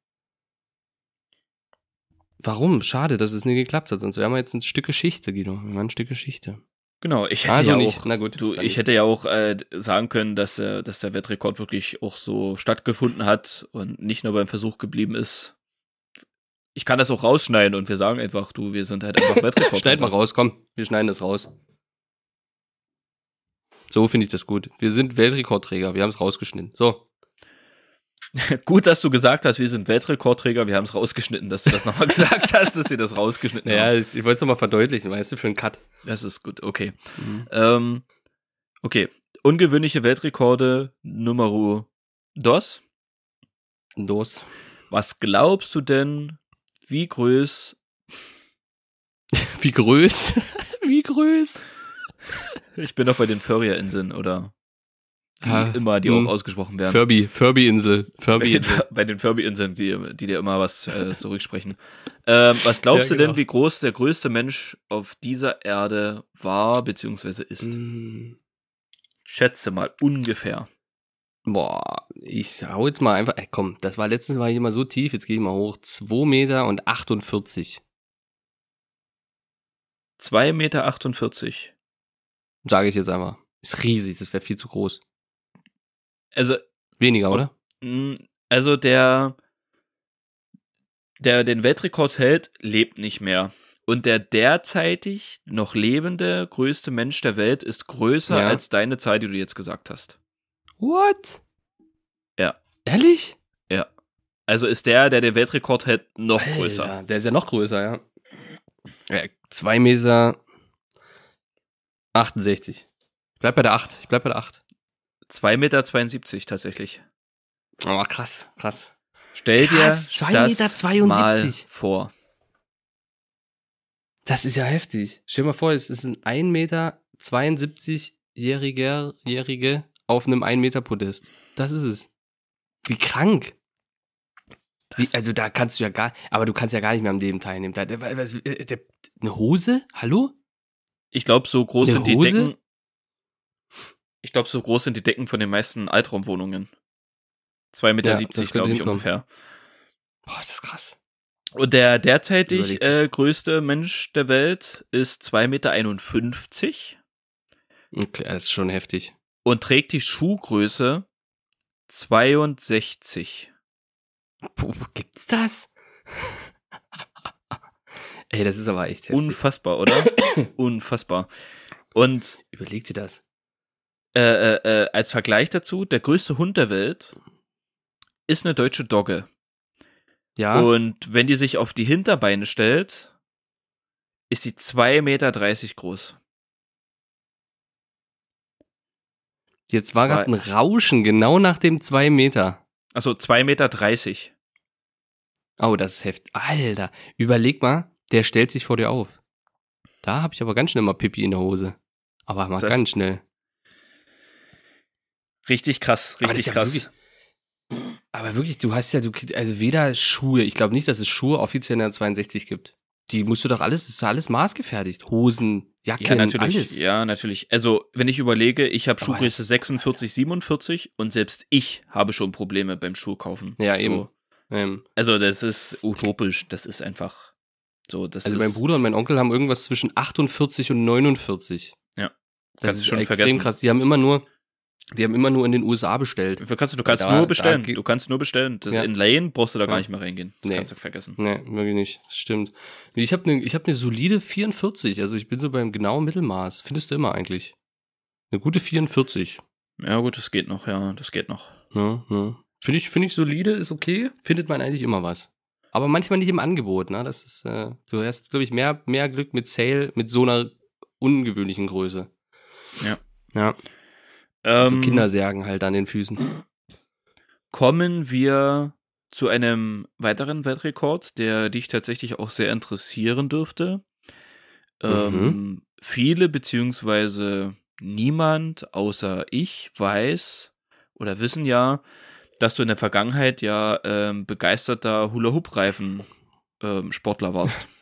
Warum? Schade, dass es nie geklappt hat. Sonst wären wir jetzt ein Stück Geschichte, Guido. Wir waren ein Stück Geschichte. Genau, ich hätte Also ja nicht. auch, Na gut, du, ich nicht. hätte ja auch äh, sagen können, dass, äh, dass der Wettrekord wirklich auch so stattgefunden hat und nicht nur beim Versuch geblieben ist. Ich kann das auch rausschneiden und wir sagen einfach, du, wir sind halt einfach <laughs> Wettrekord. Schneid mal raus, komm. Wir schneiden das raus. So finde ich das gut. Wir sind Weltrekordträger. Wir haben es rausgeschnitten. So. <laughs> Gut, dass du gesagt hast, wir sind Weltrekordträger, wir haben es rausgeschnitten, dass du das nochmal <laughs> gesagt hast, dass wir das rausgeschnitten Ja, haben. ich, ich wollte es nochmal verdeutlichen, weißt du, für einen Cut. Das ist gut, okay. Mhm. Ähm, okay, ungewöhnliche Weltrekorde Nummer dos. Los. Was glaubst du denn, wie groß <laughs> Wie größ? Wie größ? Ich bin doch bei den Furrier-Inseln, oder? Wie Ah, immer, die hm. auch ausgesprochen werden. Furby, Furby-Insel. bei den, Furby-Insel. <laughs> bei den Furby-Inseln, die, die dir immer was äh, zurücksprechen. Ähm, was glaubst Ja, du denn, genau. wie groß der größte Mensch auf dieser Erde war, beziehungsweise ist? Mm. Schätze mal, ungefähr. Boah, ich hau jetzt mal einfach, ey, komm, das war letztens war ich immer so tief, jetzt gehe ich mal hoch. 2 Meter und 48, 2,48 Meter. sage ich jetzt einfach. Ist riesig, das wäre viel zu groß. Also, Weniger, oder? mh, also der, der den Weltrekord hält, lebt nicht mehr. Und der derzeitig noch lebende größte Mensch der Welt ist größer Ja. als deine Zahl, die du jetzt gesagt hast. What? Ja. Ehrlich? Also ist der, der den Weltrekord hält, noch Alter, größer. Der ist ja noch größer, ja. ja 2 Meter 68. Ich bleib bei der 8. Ich bleib bei der 8. 2,72 Meter tatsächlich. Oh, krass, krass. Stell Krass, dir 2,72 das Meter. mal vor. Das ist ja heftig. Stell dir mal vor, es ist ein 1,72 Meter 72-jähriger Jährige auf einem 1 Meter Podest. Das ist es. Wie krank. Wie, also da kannst du ja gar, aber du kannst ja gar nicht mehr am Leben teilnehmen. Da, äh, eine Hose? Hallo? Ich glaube, so groß Eine sind die Hose? Decken. Ich glaube, so groß sind die Decken von den meisten Altraumwohnungen. 2,70 Meter, Ja, glaube ich, ungefähr. Boah, ist das krass. Und der derzeitig äh, größte Mensch der Welt ist 2,51 Meter Okay, das ist schon heftig. und trägt die Schuhgröße 62. Wo, wo gibt's das? <laughs> Ey, das ist aber echt heftig. Unfassbar, oder? <coughs> Unfassbar. Und Überleg dir das. Äh, äh, äh, als Vergleich dazu, der größte Hund der Welt ist eine deutsche Dogge. Ja, Und wenn die sich auf die Hinterbeine stellt, ist sie 2,30 Meter groß. jetzt war gerade ein Rauschen genau nach dem 2 Meter. Also 2,30 Meter. Oh, das ist heftig. Alter, überleg mal, der stellt sich vor dir auf. Da habe ich aber ganz schnell mal Pipi in der Hose. Aber mal Das- ganz schnell. Richtig krass, Aber richtig ja krass. wirklich- Aber wirklich, du hast ja, du, also weder Schuhe, ich glaube nicht, dass es Schuhe offiziell in der 62 gibt. Die musst du doch alles, das ist alles maßgefertigt. Hosen, Jacken, Ja, natürlich. alles. Ja, natürlich. Also, wenn ich überlege, ich habe Aber Schuhgröße das- 46, 47 und selbst ich habe schon Probleme beim Schuhkaufen. Ja, so. eben. Ähm, Also, das ist utopisch. Das ist einfach so. Das also ist, mein Bruder und mein Onkel haben irgendwas zwischen 48 und 49. Ja. Das Kannst ist schon extrem vergessen. krass. Die haben immer nur, die haben immer nur in den USA bestellt. Du kannst, du kannst Da- nur bestellen. du kannst nur bestellen. Das Ja. In Lane brauchst du da gar Ja. nicht mehr reingehen. Das Nee. kannst du vergessen. Nee, wirklich nicht. Das Stimmt. Ich habe eine ich hab ne solide 44. Also ich bin so beim genauen Mittelmaß. Findest du immer eigentlich. Eine gute 44. Ja, gut, das geht noch. Ja, das geht noch. Ja, ja. Finde ich, finde ich solide, ist okay. Findet man eigentlich immer was. Aber manchmal nicht im Angebot, ne? Das ist, äh, du hast, glaube ich, mehr, mehr Glück mit Sale mit so einer ungewöhnlichen Größe. Ja. Ja. Ähm, So Kindersärgen halt an den Füßen. kommen wir zu einem weiteren Weltrekord, der dich tatsächlich auch sehr interessieren dürfte. Ähm, viele beziehungsweise niemand außer ich weiß oder wissen ja, dass du in der Vergangenheit ja ähm, begeisterter Hula-Hoop-Reifen-Sportler warst. <laughs>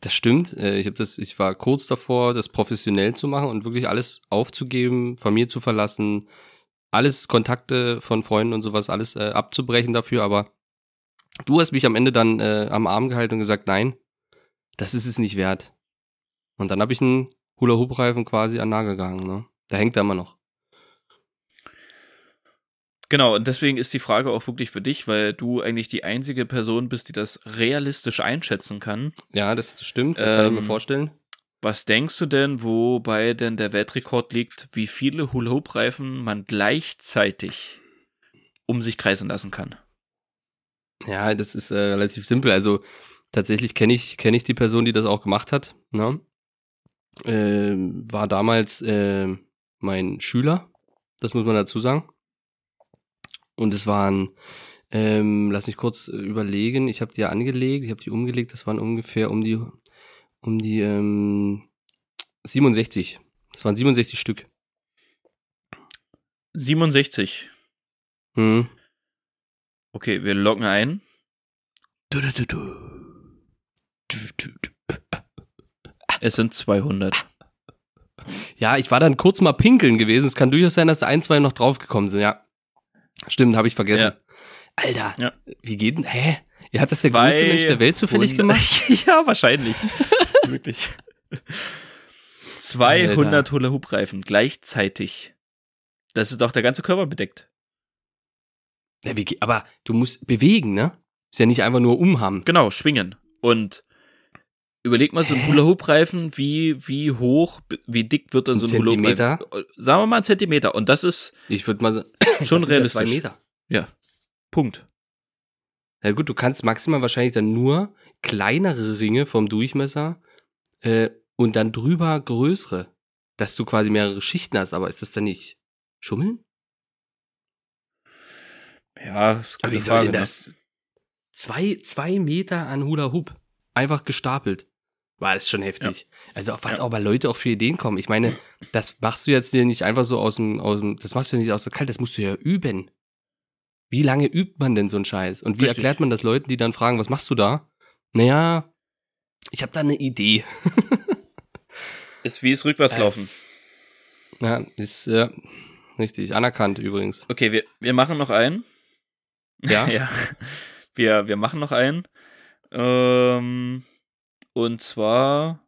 Das stimmt. Äh, Ich habe das, ich war kurz davor, das professionell zu machen und wirklich alles aufzugeben, Familie zu verlassen, alles Kontakte von Freunden und sowas, alles äh, abzubrechen dafür, aber Du hast mich am Ende dann äh, am Arm gehalten und gesagt, nein, das ist es nicht wert. Und dann habe ich einen Hula-Hoop-Reifen quasi an Nagel gehangen. Ne? Da hängt er immer noch. Genau, und deswegen ist die Frage auch wirklich für dich, weil du eigentlich die einzige Person bist, die das realistisch einschätzen kann. Ja, das stimmt. Das kann ich mir Ähm, vorstellen. Was denkst du denn, wobei denn der Weltrekord liegt, wie viele Hula-Hoop-Reifen man gleichzeitig um sich kreisen lassen kann? Ja, das ist äh, relativ simpel. Also tatsächlich kenne ich, kenn ich die Person, die das auch gemacht hat. Ne? Ähm, war damals äh, mein Schüler, das muss man dazu sagen. Und es waren, ähm, lass mich kurz äh, überlegen, ich habe die ja angelegt, ich habe die umgelegt, das waren ungefähr um die, um die ähm, 67. Das waren 67 Stück. 67. Hm. Okay, wir loggen ein. Du, du, du, du. Du, du, du. Es sind 200. Ja, ich war dann kurz mal pinkeln gewesen. Es kann durchaus sein, dass da ein, zwei noch draufgekommen sind. Ja, stimmt, habe ich vergessen. Ja. Alter, Ja. wie geht denn? Hä? Ihr habt das der größte Mensch der Welt zufällig gemacht? 200 <laughs> ja, wahrscheinlich. <laughs> Wirklich. 200 Hula-Hoop-Reifen gleichzeitig. Das ist doch der ganze Körper bedeckt. Ja, wie, aber du musst bewegen, ne? Ist ja nicht einfach nur umhaben. Genau, schwingen. Und überleg mal so ein? Hula-Hoop-Reifen, wie, wie hoch, wie dick wird dann Ein so ein Hula-Hoop-Reifen? Sagen wir mal einen Zentimeter. Und das ist Ich würde mal <coughs> schon sind ja realistisch. Zwei Meter. Ja. Punkt. Ja gut, du kannst maximal wahrscheinlich dann nur kleinere Ringe vom Durchmesser äh, und dann drüber größere, dass du quasi mehrere Schichten hast. Aber ist das dann nicht Schummeln? Ja, ist Aber wie soll denn ne? das? Zwei, zwei Meter an Hula Hoop. Einfach gestapelt. War das ist schon heftig. Also auf was Ja. auch bei Leute auch für Ideen kommen. Ich meine, das machst du jetzt dir nicht einfach so aus dem, aus dem, das machst du ja nicht aus der Kalt, das musst du ja üben. Wie lange übt man denn so einen Scheiß? Und wie Richtig. erklärt man das Leuten, die dann fragen, was machst du da? Naja, ich habe da eine Idee. <laughs> Ist wie es rückwärtslaufen. Ja, ist äh, richtig, anerkannt übrigens. Okay, wir, wir machen noch einen. Ja? <laughs> ja. Wir, wir machen noch einen. Ähm, und zwar.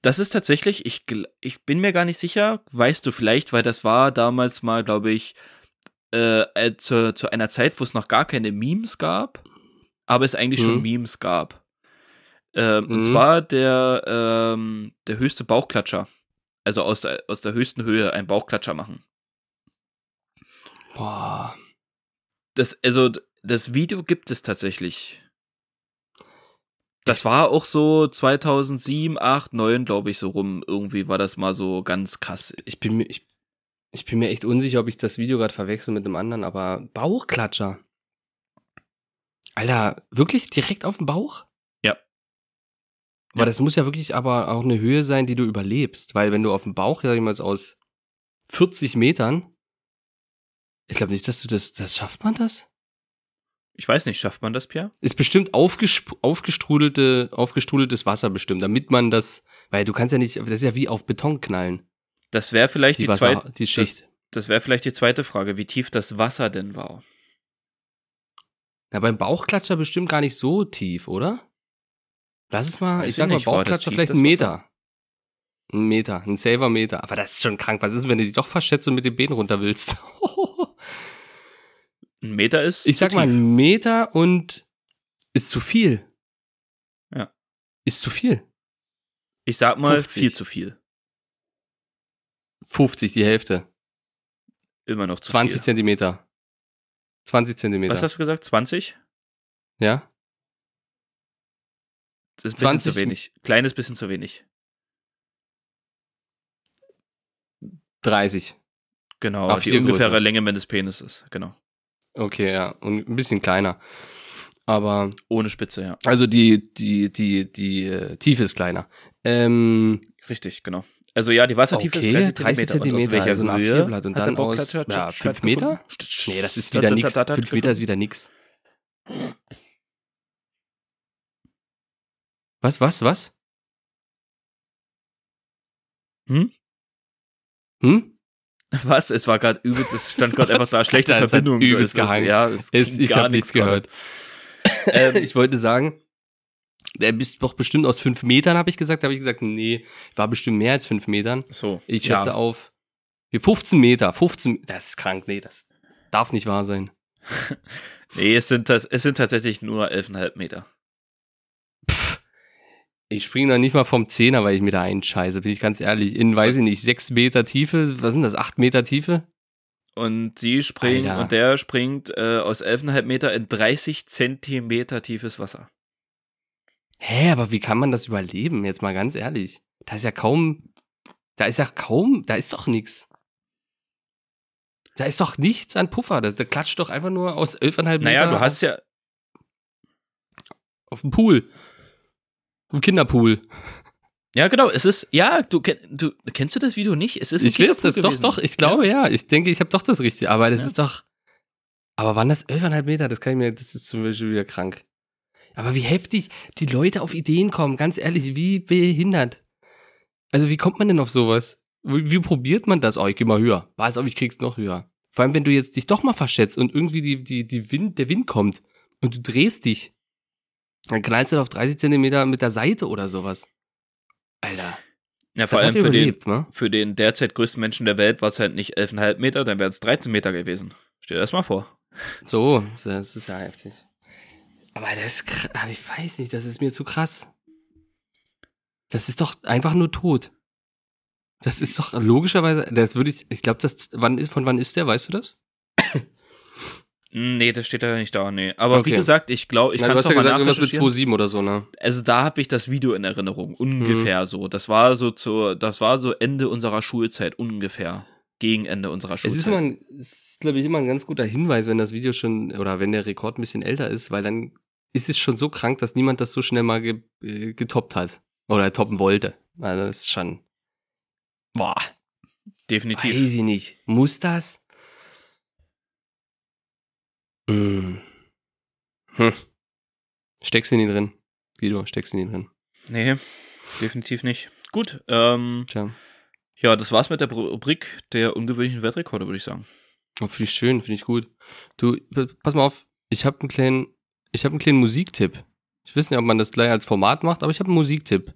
Das ist tatsächlich, ich, ich bin mir gar nicht sicher, weißt du vielleicht, weil das war damals mal, glaube ich, äh, äh, zu, zu einer Zeit, wo es noch gar keine Memes gab, aber es eigentlich schon Mhm. Memes gab. Ähm, Und Mhm. zwar der, ähm, der höchste Bauchklatscher. Also aus der, aus der höchsten Höhe einen Bauchklatscher machen. Boah. Das, also, das Video gibt es tatsächlich. Das war auch so 2007, 8, 9, glaube ich, so rum. Irgendwie war das mal so ganz krass. Ich bin mir, ich, ich bin mir echt unsicher, ob ich das Video gerade verwechsel mit einem anderen, aber Bauchklatscher. Alter, wirklich direkt auf den Bauch? Ja. Aber Ja. das muss ja wirklich aber auch eine Höhe sein, die du überlebst, weil wenn du auf dem Bauch, ja jemals aus 40 Metern, ich glaube nicht, dass du das, das schafft man das? Ich weiß nicht, schafft man das, Pierre? Ist bestimmt aufgestrudelte, aufgestrudeltes Wasser bestimmt, damit man das, weil du kannst ja nicht, das ist ja wie auf Beton knallen, Das wäre vielleicht die, die, zweite, die Schicht. das, das wäre vielleicht die zweite Frage, wie tief das Wasser denn war. Na, beim Bauchklatscher bestimmt gar nicht so tief, oder? Lass es mal, Weiß ich sag mal Bauchklatscher vielleicht das ein Meter. Ein Meter, ein Saver Meter. Aber das ist schon krank. Was ist, denn, wenn du dich doch verschätzt und mit den Beinen runter willst? <laughs> Ein Meter ist. ich sag zu mal tief. ein Meter und ist zu viel. Ja. Ist zu viel. Ich sag mal 50. viel zu viel. 50, die Hälfte. Immer noch zu 20 viel. Zentimeter. 20 Zentimeter. Was hast du gesagt? 20? ja? Das ist ein bisschen 20 zu wenig. Kleines bisschen zu wenig. 30. Genau, Auf die die ungefähre Größe. Länge meines Penises. Genau. Okay, ja. Und ein bisschen kleiner. Aber Ohne Spitze, ja. Also die, die, die, die äh, Tiefe ist kleiner. Ähm, Richtig, genau. Also ja, die Wassertiefe Okay, ist 30 30 Zentimeter. Und aus Zentimeter, welcher also ein Höhe A4-Blatt und dann aus ja, stattgefunden? fünf Meter? Nee, das ist wieder nix. Fünf Meter ist wieder nix. Was, was, was? Hm? Hm? <laughs> Was? Es war gerade übelst, es stand gerade einfach da schlechte Alter, Verbindung. übelst ist- gehangen. Ja, es ging ich habe nichts gehört. ähm, ich wollte sagen, der bist doch bestimmt aus fünf Metern, habe ich gesagt. Da habe ich gesagt, nee, war bestimmt mehr als fünf Metern. So. Ich schätze ja. auf wie 15 Meter. 15, das ist krank, nee, das darf nicht wahr sein. <laughs> Nee, es sind, es sind tatsächlich nur 11,5 Meter. Ich springe noch nicht mal vom Zehner, weil ich mir da einscheiße, bin ich ganz ehrlich. In, weiß ich nicht, sechs Meter Tiefe, was sind das, acht Meter Tiefe? Und sie springen, Alter. und der springt äh, aus 11,5 Meter in 30 Zentimeter tiefes Wasser. Hä, aber wie kann man das überleben? Jetzt mal ganz ehrlich. Da ist ja kaum, da ist ja kaum, da ist doch nix. Da ist doch nichts an Puffer. Da, da klatscht doch einfach nur aus 11,5 Meter Naja, du hast ja, auf dem Pool. Dem Kinderpool. ja genau, es ist, ja, du, du kennst du das Video nicht? Es ist Ich weiß das doch, doch. Ich glaube ja. Ich denke, ich habe doch das Richtige. Aber das Ja. ist doch. Aber waren das 11,5 Meter? Das kann ich mir, das ist zum Beispiel wieder krank. Aber wie heftig die Leute auf Ideen kommen, ganz ehrlich, wie behindert. Also wie kommt man denn auf sowas? Wie, wie probiert man das? Oh, ich geh mal höher. Weiß auf, ich krieg's noch höher. Vor allem, wenn du jetzt dich doch mal verschätzt und irgendwie die, die, die Wind, der Wind kommt und du drehst dich, dann knallst du auf 30 Zentimeter mit der Seite oder sowas. Alter. Ja, vor allem für den, überlebt, ne? für den derzeit größten Menschen der Welt war es halt nicht 11,5 Meter, dann wären es 13 Meter gewesen. Stell dir das mal vor. So, das ist ja heftig. Aber das ist, aber ich weiß nicht, das ist mir zu krass. Das ist doch einfach nur tot. Das ist doch logischerweise, das würde ich, ich glaube, das, wann ist, von wann ist der, weißt du das? Nee, das steht ja nicht da, nee. Aber wie Okay. gesagt, ich glaube, ich kann es ja nochmal gesagt, irgendwas mit nachrecherchieren. 2,7 oder so, ne? Also da habe ich das Video in Erinnerung, ungefähr so. Das war so zu, das war so Ende unserer Schulzeit, ungefähr. Gegen Ende unserer Es Schulzeit. ist immer, ein- es ist, glaube ich, immer ein ganz guter Hinweis, wenn das Video schon, oder wenn der Rekord ein bisschen älter ist, weil dann ist es schon so krank, dass niemand das so schnell mal ge, äh, getoppt hat. Oder toppen wollte. Also das ist schon, boah. Definitiv. Weiß ich nicht. Muss das? Hm. Hm. Steckst du in ihn drin? Guido, steckst du in ihn drin? Nee, definitiv nicht. Gut, ähm, Tja. ja, das war's mit der Rubrik der ungewöhnlichen Weltrekorde, würde ich sagen. Oh, finde ich schön, finde ich gut. Du, pass mal auf, ich habe einen kleinen, ich habe einen kleinen Musiktipp. Ich weiß nicht, ob man das gleich als Format macht, aber ich habe einen Musiktipp.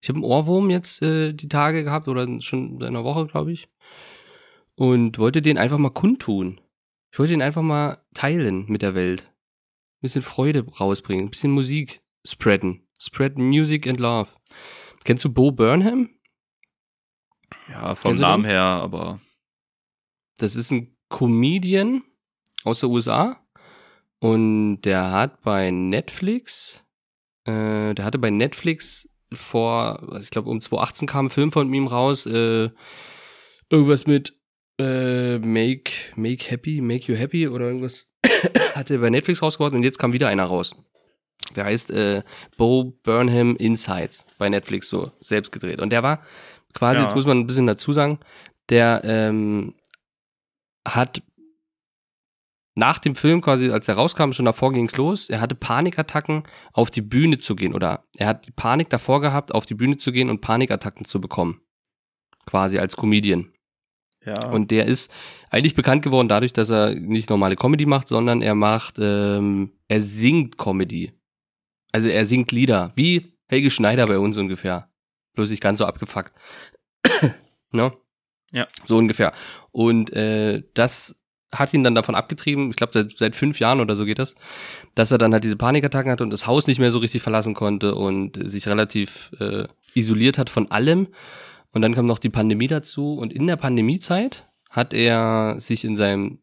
Ich habe einen Ohrwurm jetzt äh, die Tage gehabt oder schon seit einer Woche, glaube ich. Und wollte den einfach mal kundtun. Ich wollte den einfach mal teilen mit der Welt. Ein bisschen Freude rausbringen, ein bisschen Musik spreaden. Spread Music and Love. Kennst du Bo Burnham? Ja, vom Namen her, aber Das ist ein Comedian aus der USA und der hat bei Netflix, äh, der hatte bei Netflix vor, also ich glaube um 2018 kam ein Film von ihm raus, äh, irgendwas mit äh, Make Make Happy, Make You Happy oder irgendwas <coughs> hatte er bei Netflix rausgebracht und jetzt kam wieder einer raus. Der heißt äh, Bo Burnham Insights bei Netflix so selbst gedreht und der war quasi, Ja. jetzt muss man ein bisschen dazu sagen, der ähm, hat nach dem Film quasi, als er rauskam, schon davor ging's los. Er hatte Panikattacken, auf die Bühne zu gehen oder er hat die Panik davor gehabt, auf die Bühne zu gehen und Panikattacken zu bekommen. Quasi als Comedian. Ja. Und der ist eigentlich bekannt geworden dadurch, dass er nicht normale Comedy macht, sondern er macht, ähm, er singt Comedy. Also er singt Lieder, wie Helge Schneider bei uns ungefähr. Bloß nicht ganz so abgefuckt. <coughs> ne? Ja. So ungefähr. Und äh, das hat ihn dann davon abgetrieben, ich glaube seit, seit fünf Jahren oder so geht das, dass er dann halt diese Panikattacken hatte und das Haus nicht mehr so richtig verlassen konnte und sich relativ äh, isoliert hat von allem. Und dann kam noch die Pandemie dazu und in der Pandemiezeit hat er sich in seinem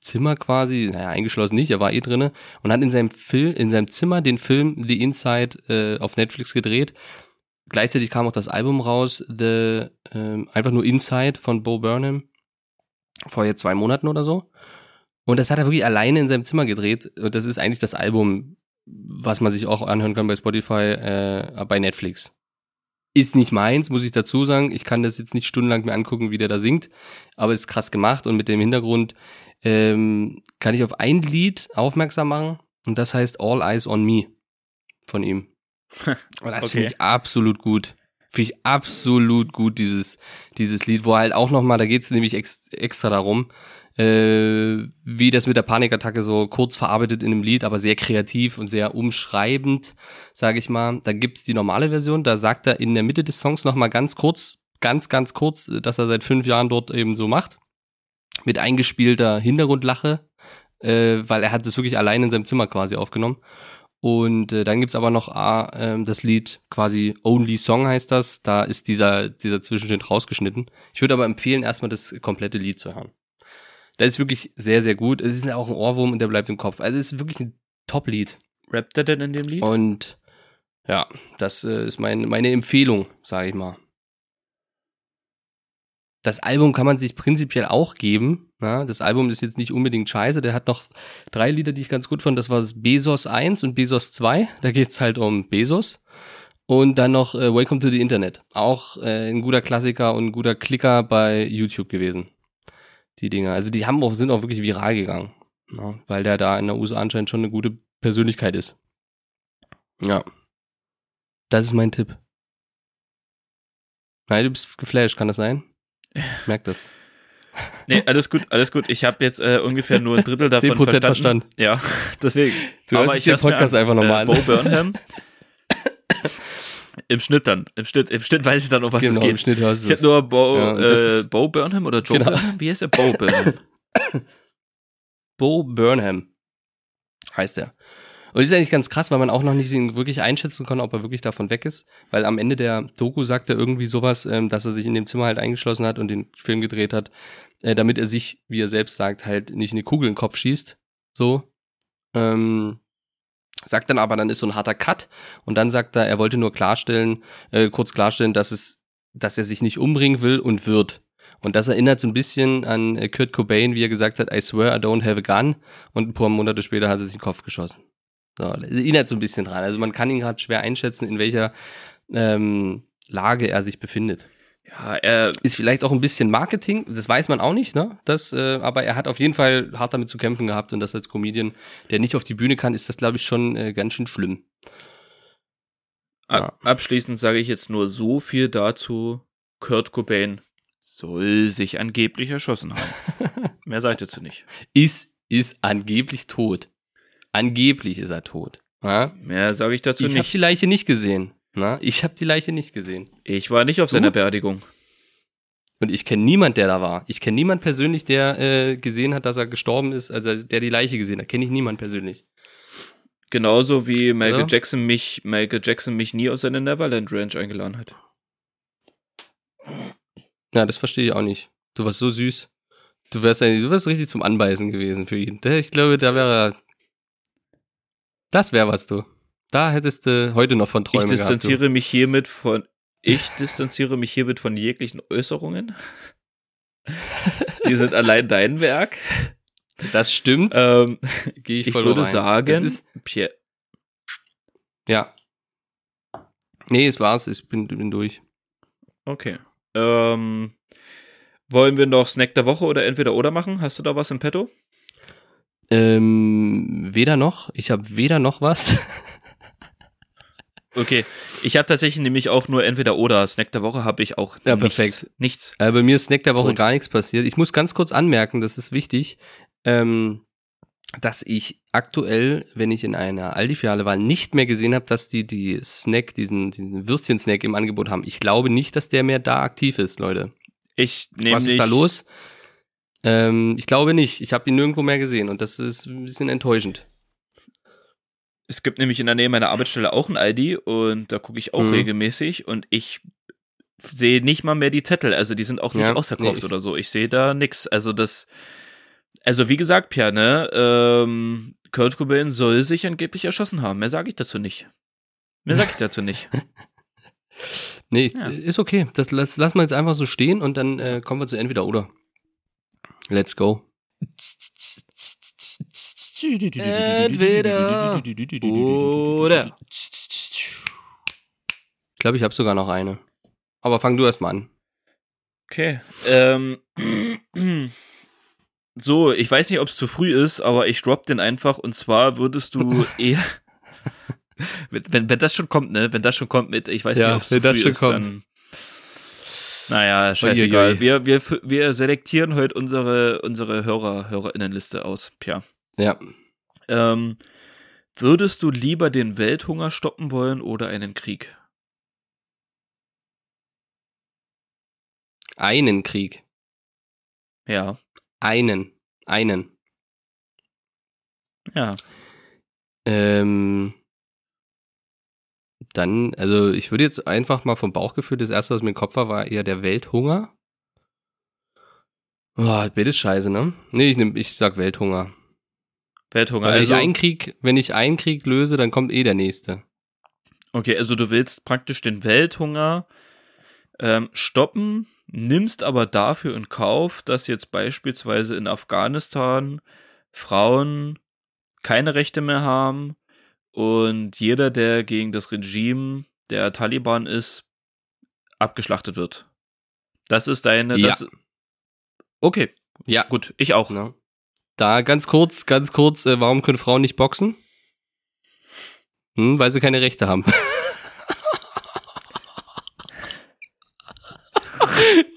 Zimmer quasi, naja, eingeschlossen nicht, er war eh drinne und hat in seinem Film, in seinem Zimmer den Film The Inside äh, auf Netflix gedreht. Gleichzeitig kam auch das Album raus, The, ähm, einfach nur Inside von Bo Burnham, vor jetzt zwei Monaten oder so. Und das hat er wirklich alleine in seinem Zimmer gedreht. Und das ist eigentlich das Album, was man sich auch anhören kann bei Spotify, äh, bei Netflix. Ist nicht meins, muss ich dazu sagen. Ich kann das jetzt nicht stundenlang mir angucken, wie der da singt, aber ist krass gemacht und mit dem Hintergrund ähm, kann ich auf ein Lied aufmerksam machen und das heißt All Eyes on Me von ihm. <laughs> Und das Okay. finde ich absolut gut. Finde ich absolut gut, dieses, dieses Lied, wo halt auch nochmal, da geht's nämlich ex, extra darum, äh, wie das mit der Panikattacke so kurz verarbeitet in einem Lied, aber sehr kreativ und sehr umschreibend, sage ich mal. Da gibt's die normale Version, da sagt er in der Mitte des Songs nochmal ganz kurz, ganz, ganz kurz, dass er seit fünf Jahren dort eben so macht. Mit eingespielter Hintergrundlache, äh, weil er hat es wirklich allein in seinem Zimmer quasi aufgenommen. Und äh, dann gibt's aber noch äh, das Lied quasi Only Song heißt das. Da ist dieser, dieser Zwischenschnitt rausgeschnitten. Ich würde aber empfehlen, erstmal das komplette Lied zu hören. Das ist wirklich sehr, sehr gut. Es ist auch ein Ohrwurm und der bleibt im Kopf. Also es ist wirklich ein Top-Lied. Rappt er denn in dem Lied? Und ja, das äh, ist mein, meine Empfehlung, sage ich mal. Das Album kann man sich prinzipiell auch geben. Ja, das Album ist jetzt nicht unbedingt scheiße. Der hat noch drei Lieder, die ich ganz gut fand. Das war Bezos 1 und Bezos 2. Da geht's halt um Bezos. Und dann noch äh, Welcome to the Internet. Auch äh, ein guter Klassiker und ein guter Klicker bei YouTube gewesen. Die Dinger. Also die haben auch, sind auch wirklich viral gegangen. Ja, weil der da in der USA anscheinend schon eine gute Persönlichkeit ist. Ja. Das ist mein Tipp. Nein, du bist geflasht, kann das sein? <laughs> Ich merk das. Nee, alles gut, alles gut. Ich habe jetzt äh, ungefähr nur ein Drittel davon 10% verstanden. verstanden. Ja, <laughs> deswegen. Du hörst ich den Podcast an. einfach nochmal an. Bo Burnham. <laughs> Im Schnitt dann. Im Schnitt, Im Schnitt weiß ich dann, um was genau, es im geht. Schnitt hörst du Ich habe nur Bo, Ja, äh, Bo Burnham oder Joe Genau. Burnham? Wie heißt der? Bo Burnham. <coughs> Bo Burnham heißt er. Und das ist eigentlich ganz krass, weil man auch noch nicht ihn wirklich einschätzen kann, ob er wirklich davon weg ist. Weil am Ende der Doku sagt er irgendwie sowas, ähm, dass er sich in dem Zimmer halt eingeschlossen hat und den Film gedreht hat, äh, damit er sich, wie er selbst sagt, halt nicht eine Kugel in den Kopf schießt. So. Ähm, sagt dann aber, dann ist so ein harter Cut und dann sagt er, er wollte nur klarstellen, äh, kurz klarstellen, dass es, dass er sich nicht umbringen will und wird. Und das erinnert so ein bisschen an äh, Kurt Cobain, wie er gesagt hat, I swear I don't have a gun. Und ein paar Monate später hat er sich in den Kopf geschossen. So, erinnert so ein bisschen dran. Also man kann ihn gerade schwer einschätzen, in welcher ähm, Lage er sich befindet. Ja, er, Ist vielleicht auch ein bisschen Marketing, das weiß man auch nicht, ne? Das, äh, aber er hat auf jeden Fall hart damit zu kämpfen gehabt und das als Comedian, der nicht auf die Bühne kann, ist das, glaube ich, schon äh, ganz schön schlimm. ab, abschließend sage ich jetzt nur so viel dazu. Kurt Cobain soll sich angeblich erschossen haben. <laughs> Mehr sage ich dazu nicht. Ist, ist angeblich tot. Angeblich ist er tot. Ja? Mehr sage ich dazu Ich habe nicht. die Leiche nicht gesehen. Na? Ich habe die Leiche nicht gesehen. ich war nicht auf Du? seiner Beerdigung. Und ich kenne niemand, der da war. Ich kenne niemand persönlich, der äh, gesehen hat, dass er gestorben ist, also der die Leiche gesehen hat. Kenne ich niemand persönlich. Genauso wie Michael Ja. Jackson mich, Michael Jackson mich nie aus seiner Neverland Ranch eingeladen hat. Ja, das verstehe ich auch nicht. Du warst so süß. Du wärst du wärst richtig zum Anbeißen gewesen für ihn. Ich glaube, da wäre er- Das wäre was, du. Da hättest du heute noch von Ich Träumen distanziere mich hiermit von, ich distanziere mich hiermit von jeglichen Äußerungen. Die sind allein dein Werk. gehabt. Das stimmt. Ähm, Gehe ich, ich voll würde rein. sagen, Es ist, Pierre, ja. Nee, es war's. Ich bin, bin durch. okay. Ähm, wollen wir noch Snack der Woche oder entweder oder machen? Hast du da was im Petto? Ähm, weder noch. Ich habe weder noch was. Okay, ich habe tatsächlich nämlich auch nur entweder oder. Snack der Woche habe ich auch Ja, nichts, perfekt. Nichts. Äh, bei mir ist Snack der Woche Gut. gar nichts passiert. Ich muss ganz kurz anmerken, das ist wichtig, ähm, dass ich aktuell, wenn ich in einer Aldi-Filiale war, nicht mehr gesehen habe, dass die die Snack, diesen, diesen Würstchen-Snack im Angebot haben. Ich glaube nicht, dass der mehr da aktiv ist, Leute. Ich nehme Was ist da los? Ähm, ich glaube nicht. Ich habe ihn nirgendwo mehr gesehen und das ist ein bisschen enttäuschend. Es gibt nämlich in der Nähe meiner Arbeitsstelle auch ein ID und da gucke ich auch Mhm. regelmäßig und ich sehe nicht mal mehr die Zettel. Also die sind auch nicht Ja, ausverkauft nee, oder so. Ich sehe da nix. Also das, also wie gesagt, Pierre, ne, ähm, Kurt Cobain soll sich angeblich erschossen haben. Mehr sage ich dazu nicht. Mehr sage ich dazu nicht. <laughs> Nee, Ja. ist okay. Das lass, lass mal jetzt einfach so stehen und dann äh, kommen wir zu entweder oder. Let's go. Entweder oder. Ich glaube, ich habe sogar noch eine. Aber fang du erst mal an. Okay. Ähm, so, ich weiß nicht, ob es zu früh ist, aber ich drop den einfach. Und zwar würdest du <laughs> eher, wenn, wenn, wenn das schon kommt, ne? Wenn das schon kommt mit, ich weiß Ja, nicht, ob es wenn zu das früh schon ist, kommt. dann. Naja, scheißegal. Wir, wir, wir selektieren heute unsere, unsere Hörer, Hörerinnenliste aus. Tja. Ja. Ähm, würdest du lieber den Welthunger stoppen wollen oder einen Krieg? Einen Krieg. Ja. Einen. Einen. Ja. Ähm, dann, also ich würde jetzt einfach mal vom Bauchgefühl, das erste, was mir im Kopf war, war eher der Welthunger. Oh, das Bild ist scheiße, ne? Nee, ich, nehm, ich sag Welthunger. Welthunger. Weil wenn Also, ich einen Krieg, wenn ich einen Krieg löse, dann kommt eh der nächste. okay, also du willst praktisch den Welthunger ähm, stoppen, nimmst aber dafür in Kauf, dass jetzt beispielsweise in Afghanistan Frauen keine Rechte mehr haben und jeder, der gegen das Regime der Taliban ist, abgeschlachtet wird. Das ist deine. Ja. Das, okay, Ja, gut, ich auch. Ne? Da ganz kurz, ganz kurz, äh, warum können Frauen nicht boxen? Hm, weil sie keine Rechte haben. <laughs>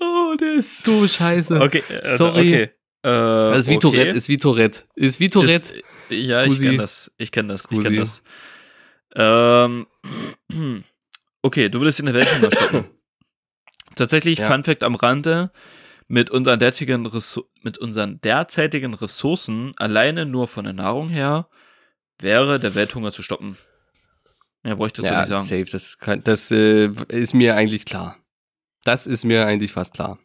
oh, der ist so scheiße. Okay, äh, Sorry. Okay. Äh, Das ist wie okay. Tourette, ist wie Tourette. Ist wie Tourette. Ist, ja, ich Scusi. kenne das. Ich kenne das. Ich Scusi. kenne das. Ähm, <clears throat> okay, du würdest in der Welthunger <coughs> stoppen. Tatsächlich, Ja. Fun Fact am Rande, mit unseren, derzeitigen Ressour- mit unseren derzeitigen Ressourcen, alleine nur von der Nahrung her, wäre der Welthunger zu stoppen. Mehr bräuchte ich dazu ja, nicht sagen. safe. Das, kann, das äh, ist mir eigentlich klar. Das ist mir eigentlich fast klar.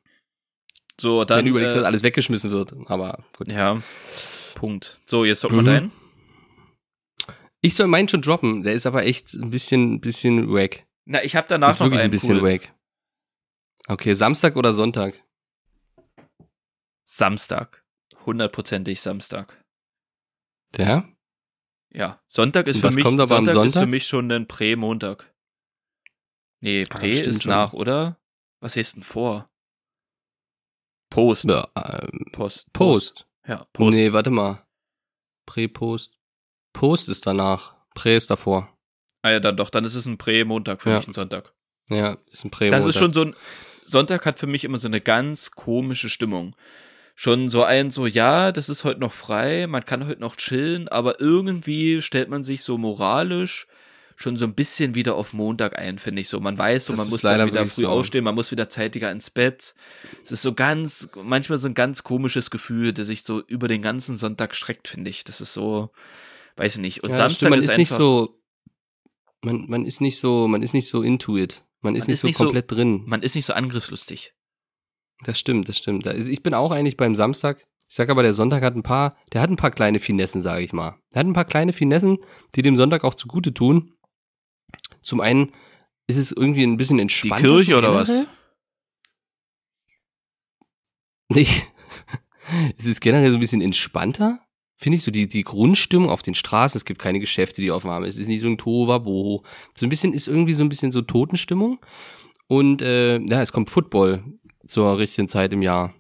So, dann. Wenn du überlegst, äh, dass alles weggeschmissen wird. Aber gut. ja, Punkt. So, jetzt mal Mhm. deinen. Ich soll meinen schon droppen. Der ist aber echt ein bisschen, bisschen wack. Na, ich habe danach ist noch wirklich einen ein bisschen cool. wack. Okay, Samstag oder Sonntag? Samstag. Hundertprozentig Samstag. Ja? Ja, Sonntag ist für mich am Sonntag ist für Sonntag? mich schon ein Prä-Montag. Nee, Ah, Prä stimmt ist schon. nach, oder? Was ist denn vor? Post. ja ähm, Post. Post. Ja, Post. Nee, warte mal. Prä-Post. Post ist danach. Prä ist davor. ah ja, dann doch, dann ist es ein Prä-Montag für Ja. mich ein Sonntag. Ja, ist ein prä Das ist schon so ein Sonntag hat für mich immer so eine ganz komische Stimmung. Schon so ein so ja, das ist heute noch frei, man kann heute noch chillen, aber irgendwie stellt man sich so moralisch schon so ein bisschen wieder auf Montag ein, finde ich so. Man weiß so, Das man muss leider dann wieder früh so. aufstehen, man muss wieder zeitiger ins Bett. Es ist so ganz, manchmal so ein ganz komisches Gefühl, das sich so über den ganzen Sonntag streckt, finde ich. Das ist so, weiß ich nicht. Und ja, Samstag stimmt, man ist, ist, einfach, nicht so, man, man ist nicht so, man ist nicht so into it. Man ist Man nicht ist so nicht so- komplett drin. man ist nicht so angriffslustig. Das stimmt, das stimmt. Ich bin auch eigentlich beim Samstag. Ich sag aber, der Sonntag hat ein paar, der hat ein paar kleine Finessen, sage ich mal. Der hat ein paar kleine Finessen, die dem Sonntag auch zugute tun. Zum einen ist es irgendwie ein bisschen Die entspannter. Kirche oder was? Nee. <laughs> es ist generell so ein bisschen entspannter. Finde ich so die, die Grundstimmung auf den Straßen. Es gibt keine Geschäfte, die offen haben. Es ist nicht so ein Tohuwabohu. So ein bisschen ist irgendwie so ein bisschen so Totenstimmung. Und äh, ja, es kommt Football zur richtigen Zeit im Jahr.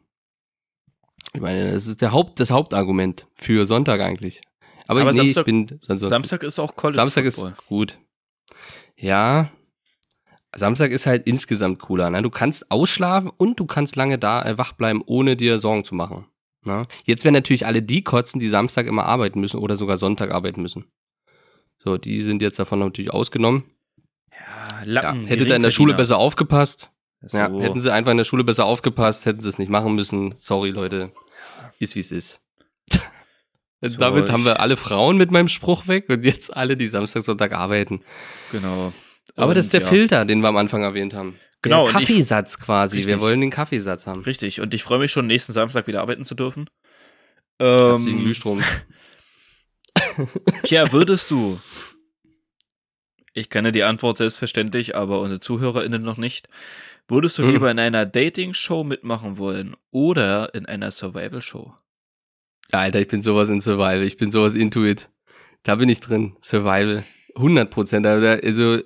Ich meine, das ist der Haupt, das Hauptargument für Sonntag eigentlich. Aber, Aber nee, Samstag- ich bin Samstag ist auch College Samstag Football. ist gut. Ja. Samstag ist halt insgesamt cooler. Ne? Du kannst ausschlafen und du kannst lange da äh, wach bleiben, ohne dir Sorgen zu machen. Ne? Jetzt werden natürlich alle die kotzen, die Samstag immer arbeiten müssen oder sogar Sonntag arbeiten müssen. So, die sind jetzt davon natürlich ausgenommen. Ja, Ja, Lappen. hätte da in der Schule besser aufgepasst. So. Ja, hätten sie einfach in der Schule besser aufgepasst, hätten sie es nicht machen müssen. Sorry, Leute. Ist wie es ist. <laughs> So, Damit haben wir alle Frauen mit meinem Spruch weg und jetzt alle, die Samstag, Sonntag arbeiten. Genau. Aber Und das ist der ja, Filter, den wir am Anfang erwähnt haben. Genau, Der und ich- Kaffeesatz quasi. Richtig. Wir wollen den Kaffeesatz haben. Richtig. Und ich freue mich schon, nächsten Samstag wieder arbeiten zu dürfen. Ähm, Glühstrom. <laughs> Pierre, würdest du? Ich kenne die Antwort selbstverständlich, aber unsere ZuhörerInnen noch nicht. Würdest du Mhm. lieber in einer Dating-Show mitmachen wollen oder in einer Survival-Show? Alter, ich bin sowas in Survival. Ich bin sowas Intuit. Da bin ich drin. Survival. 100 Prozent. Also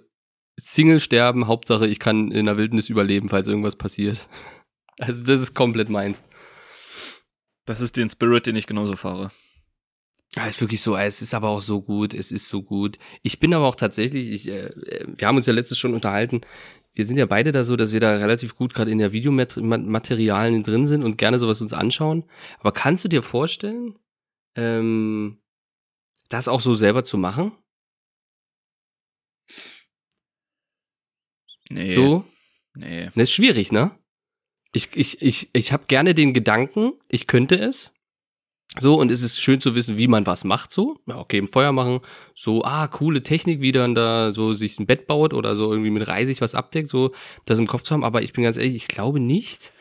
Single sterben, Hauptsache ich kann in der Wildnis überleben, falls irgendwas passiert. <laughs> Also das ist komplett meins. Das ist den Spirit, den ich genauso fahre. Ja, ist wirklich so, es ist aber auch so gut, es ist so gut. Ich bin aber auch tatsächlich, ich, äh, wir haben uns ja letztes schon unterhalten, wir sind ja beide da so, dass wir da relativ gut gerade in der Videomaterialien drin sind und gerne sowas uns anschauen. Aber kannst du dir vorstellen, ähm, das auch so selber zu machen? Nee. So? Nee. Das ist schwierig, ne? Ich, ich, ich, ich habe gerne den Gedanken, ich könnte es. So, und es ist schön zu wissen, wie man was macht, so. Ja, okay, im Feuer machen, so, ah, coole Technik, wie dann da so sich ein Bett baut oder so irgendwie mit Reisig was abdeckt, so, das im Kopf zu haben. Aber ich bin ganz ehrlich, ich glaube nicht,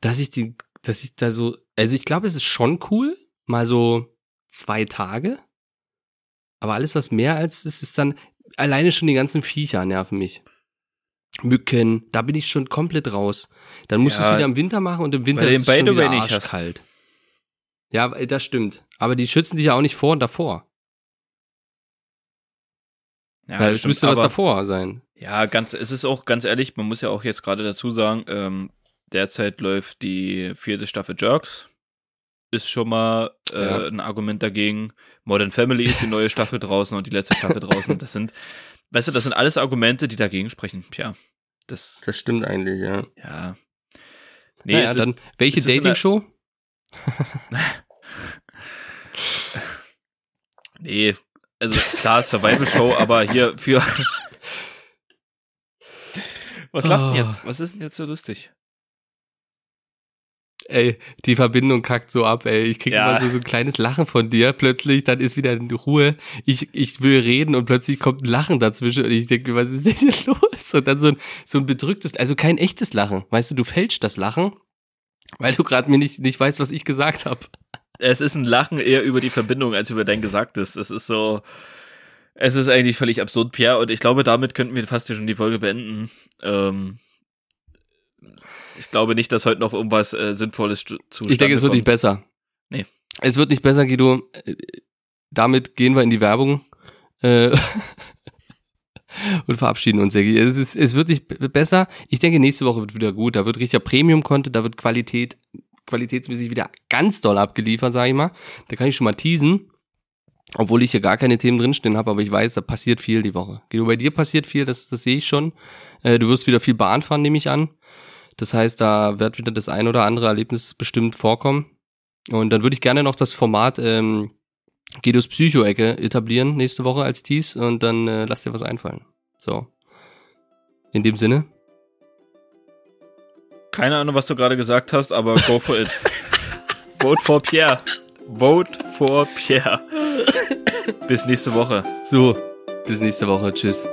dass ich die, dass ich da so, also ich glaube, es ist schon cool, mal so zwei Tage. Aber alles, was mehr als ist, ist dann, alleine schon die ganzen Viecher nerven mich. Mücken, da bin ich schon komplett raus. Dann musst du Ja, es wieder im Winter machen und im Winter du ist es schon wieder nicht hast. Ja, das stimmt. Aber die schützen dich ja auch nicht vor und davor. Ja, das es stimmt, müsste was davor sein. Ja, ganz, es ist auch ganz ehrlich, man muss ja auch jetzt gerade dazu sagen, ähm, derzeit läuft die vierte Staffel Jerks. Ist schon mal äh, Ja. ein Argument dagegen. Modern Family ist die <laughs> neue Staffel draußen und die letzte Staffel draußen. Das sind, weißt du, das sind alles Argumente, die dagegen sprechen. Tja, das, Das stimmt eigentlich, ja. ja. Nee, naja, dann, welche Dating-Show? <laughs> nee, also klar, Survival Show, aber hier für. <laughs> Was du denn Oh. jetzt? Was ist denn jetzt so lustig? Ey, die Verbindung kackt so ab, ey. Ich krieg Ja. immer so, so ein kleines Lachen von dir. Plötzlich, dann ist wieder Ruhe. Ich, ich will reden und plötzlich kommt ein Lachen dazwischen und ich denke, mir, was ist denn hier <laughs> los? Und dann so ein, so ein bedrücktes, also kein echtes Lachen. Weißt du, du fälschst das Lachen, weil du gerade mir nicht, nicht weißt, was ich gesagt habe. Es ist ein Lachen eher über die Verbindung als über dein Gesagtes. Es ist so, es ist eigentlich völlig absurd, Pierre. Und ich glaube, damit könnten wir fast schon die Folge beenden. Ähm, ich glaube nicht, dass heute noch irgendwas äh, Sinnvolles zu Ich denke, es wird nicht besser. Nee. Es wird nicht besser, Guido. Äh, Damit gehen wir in die Werbung. Äh, und verabschieden uns, Segi. Es, ist, es wird nicht besser. Ich denke, nächste Woche wird wieder gut. Da wird richtiger Premium-Content, da wird Qualität, qualitätsmäßig wieder ganz doll abgeliefert, sage ich mal. Da kann ich schon mal teasen. Obwohl ich hier gar keine Themen drinstehen habe, aber ich weiß, da passiert viel die Woche. Guido, bei dir passiert viel, das, das sehe ich schon. Äh, du wirst wieder viel Bahn fahren, nehme ich an. Das heißt, da wird wieder das ein oder andere Erlebnis bestimmt vorkommen. Und dann würde ich gerne noch das Format ähm, Guidos Psycho-Ecke etablieren nächste Woche als Tease und dann äh, lass dir was einfallen. So. In dem Sinne. Keine Ahnung, was du gerade gesagt hast, aber go for it. <laughs> Vote for Pierre. Vote for Pierre. Bis nächste Woche. So. Bis nächste Woche. Tschüss.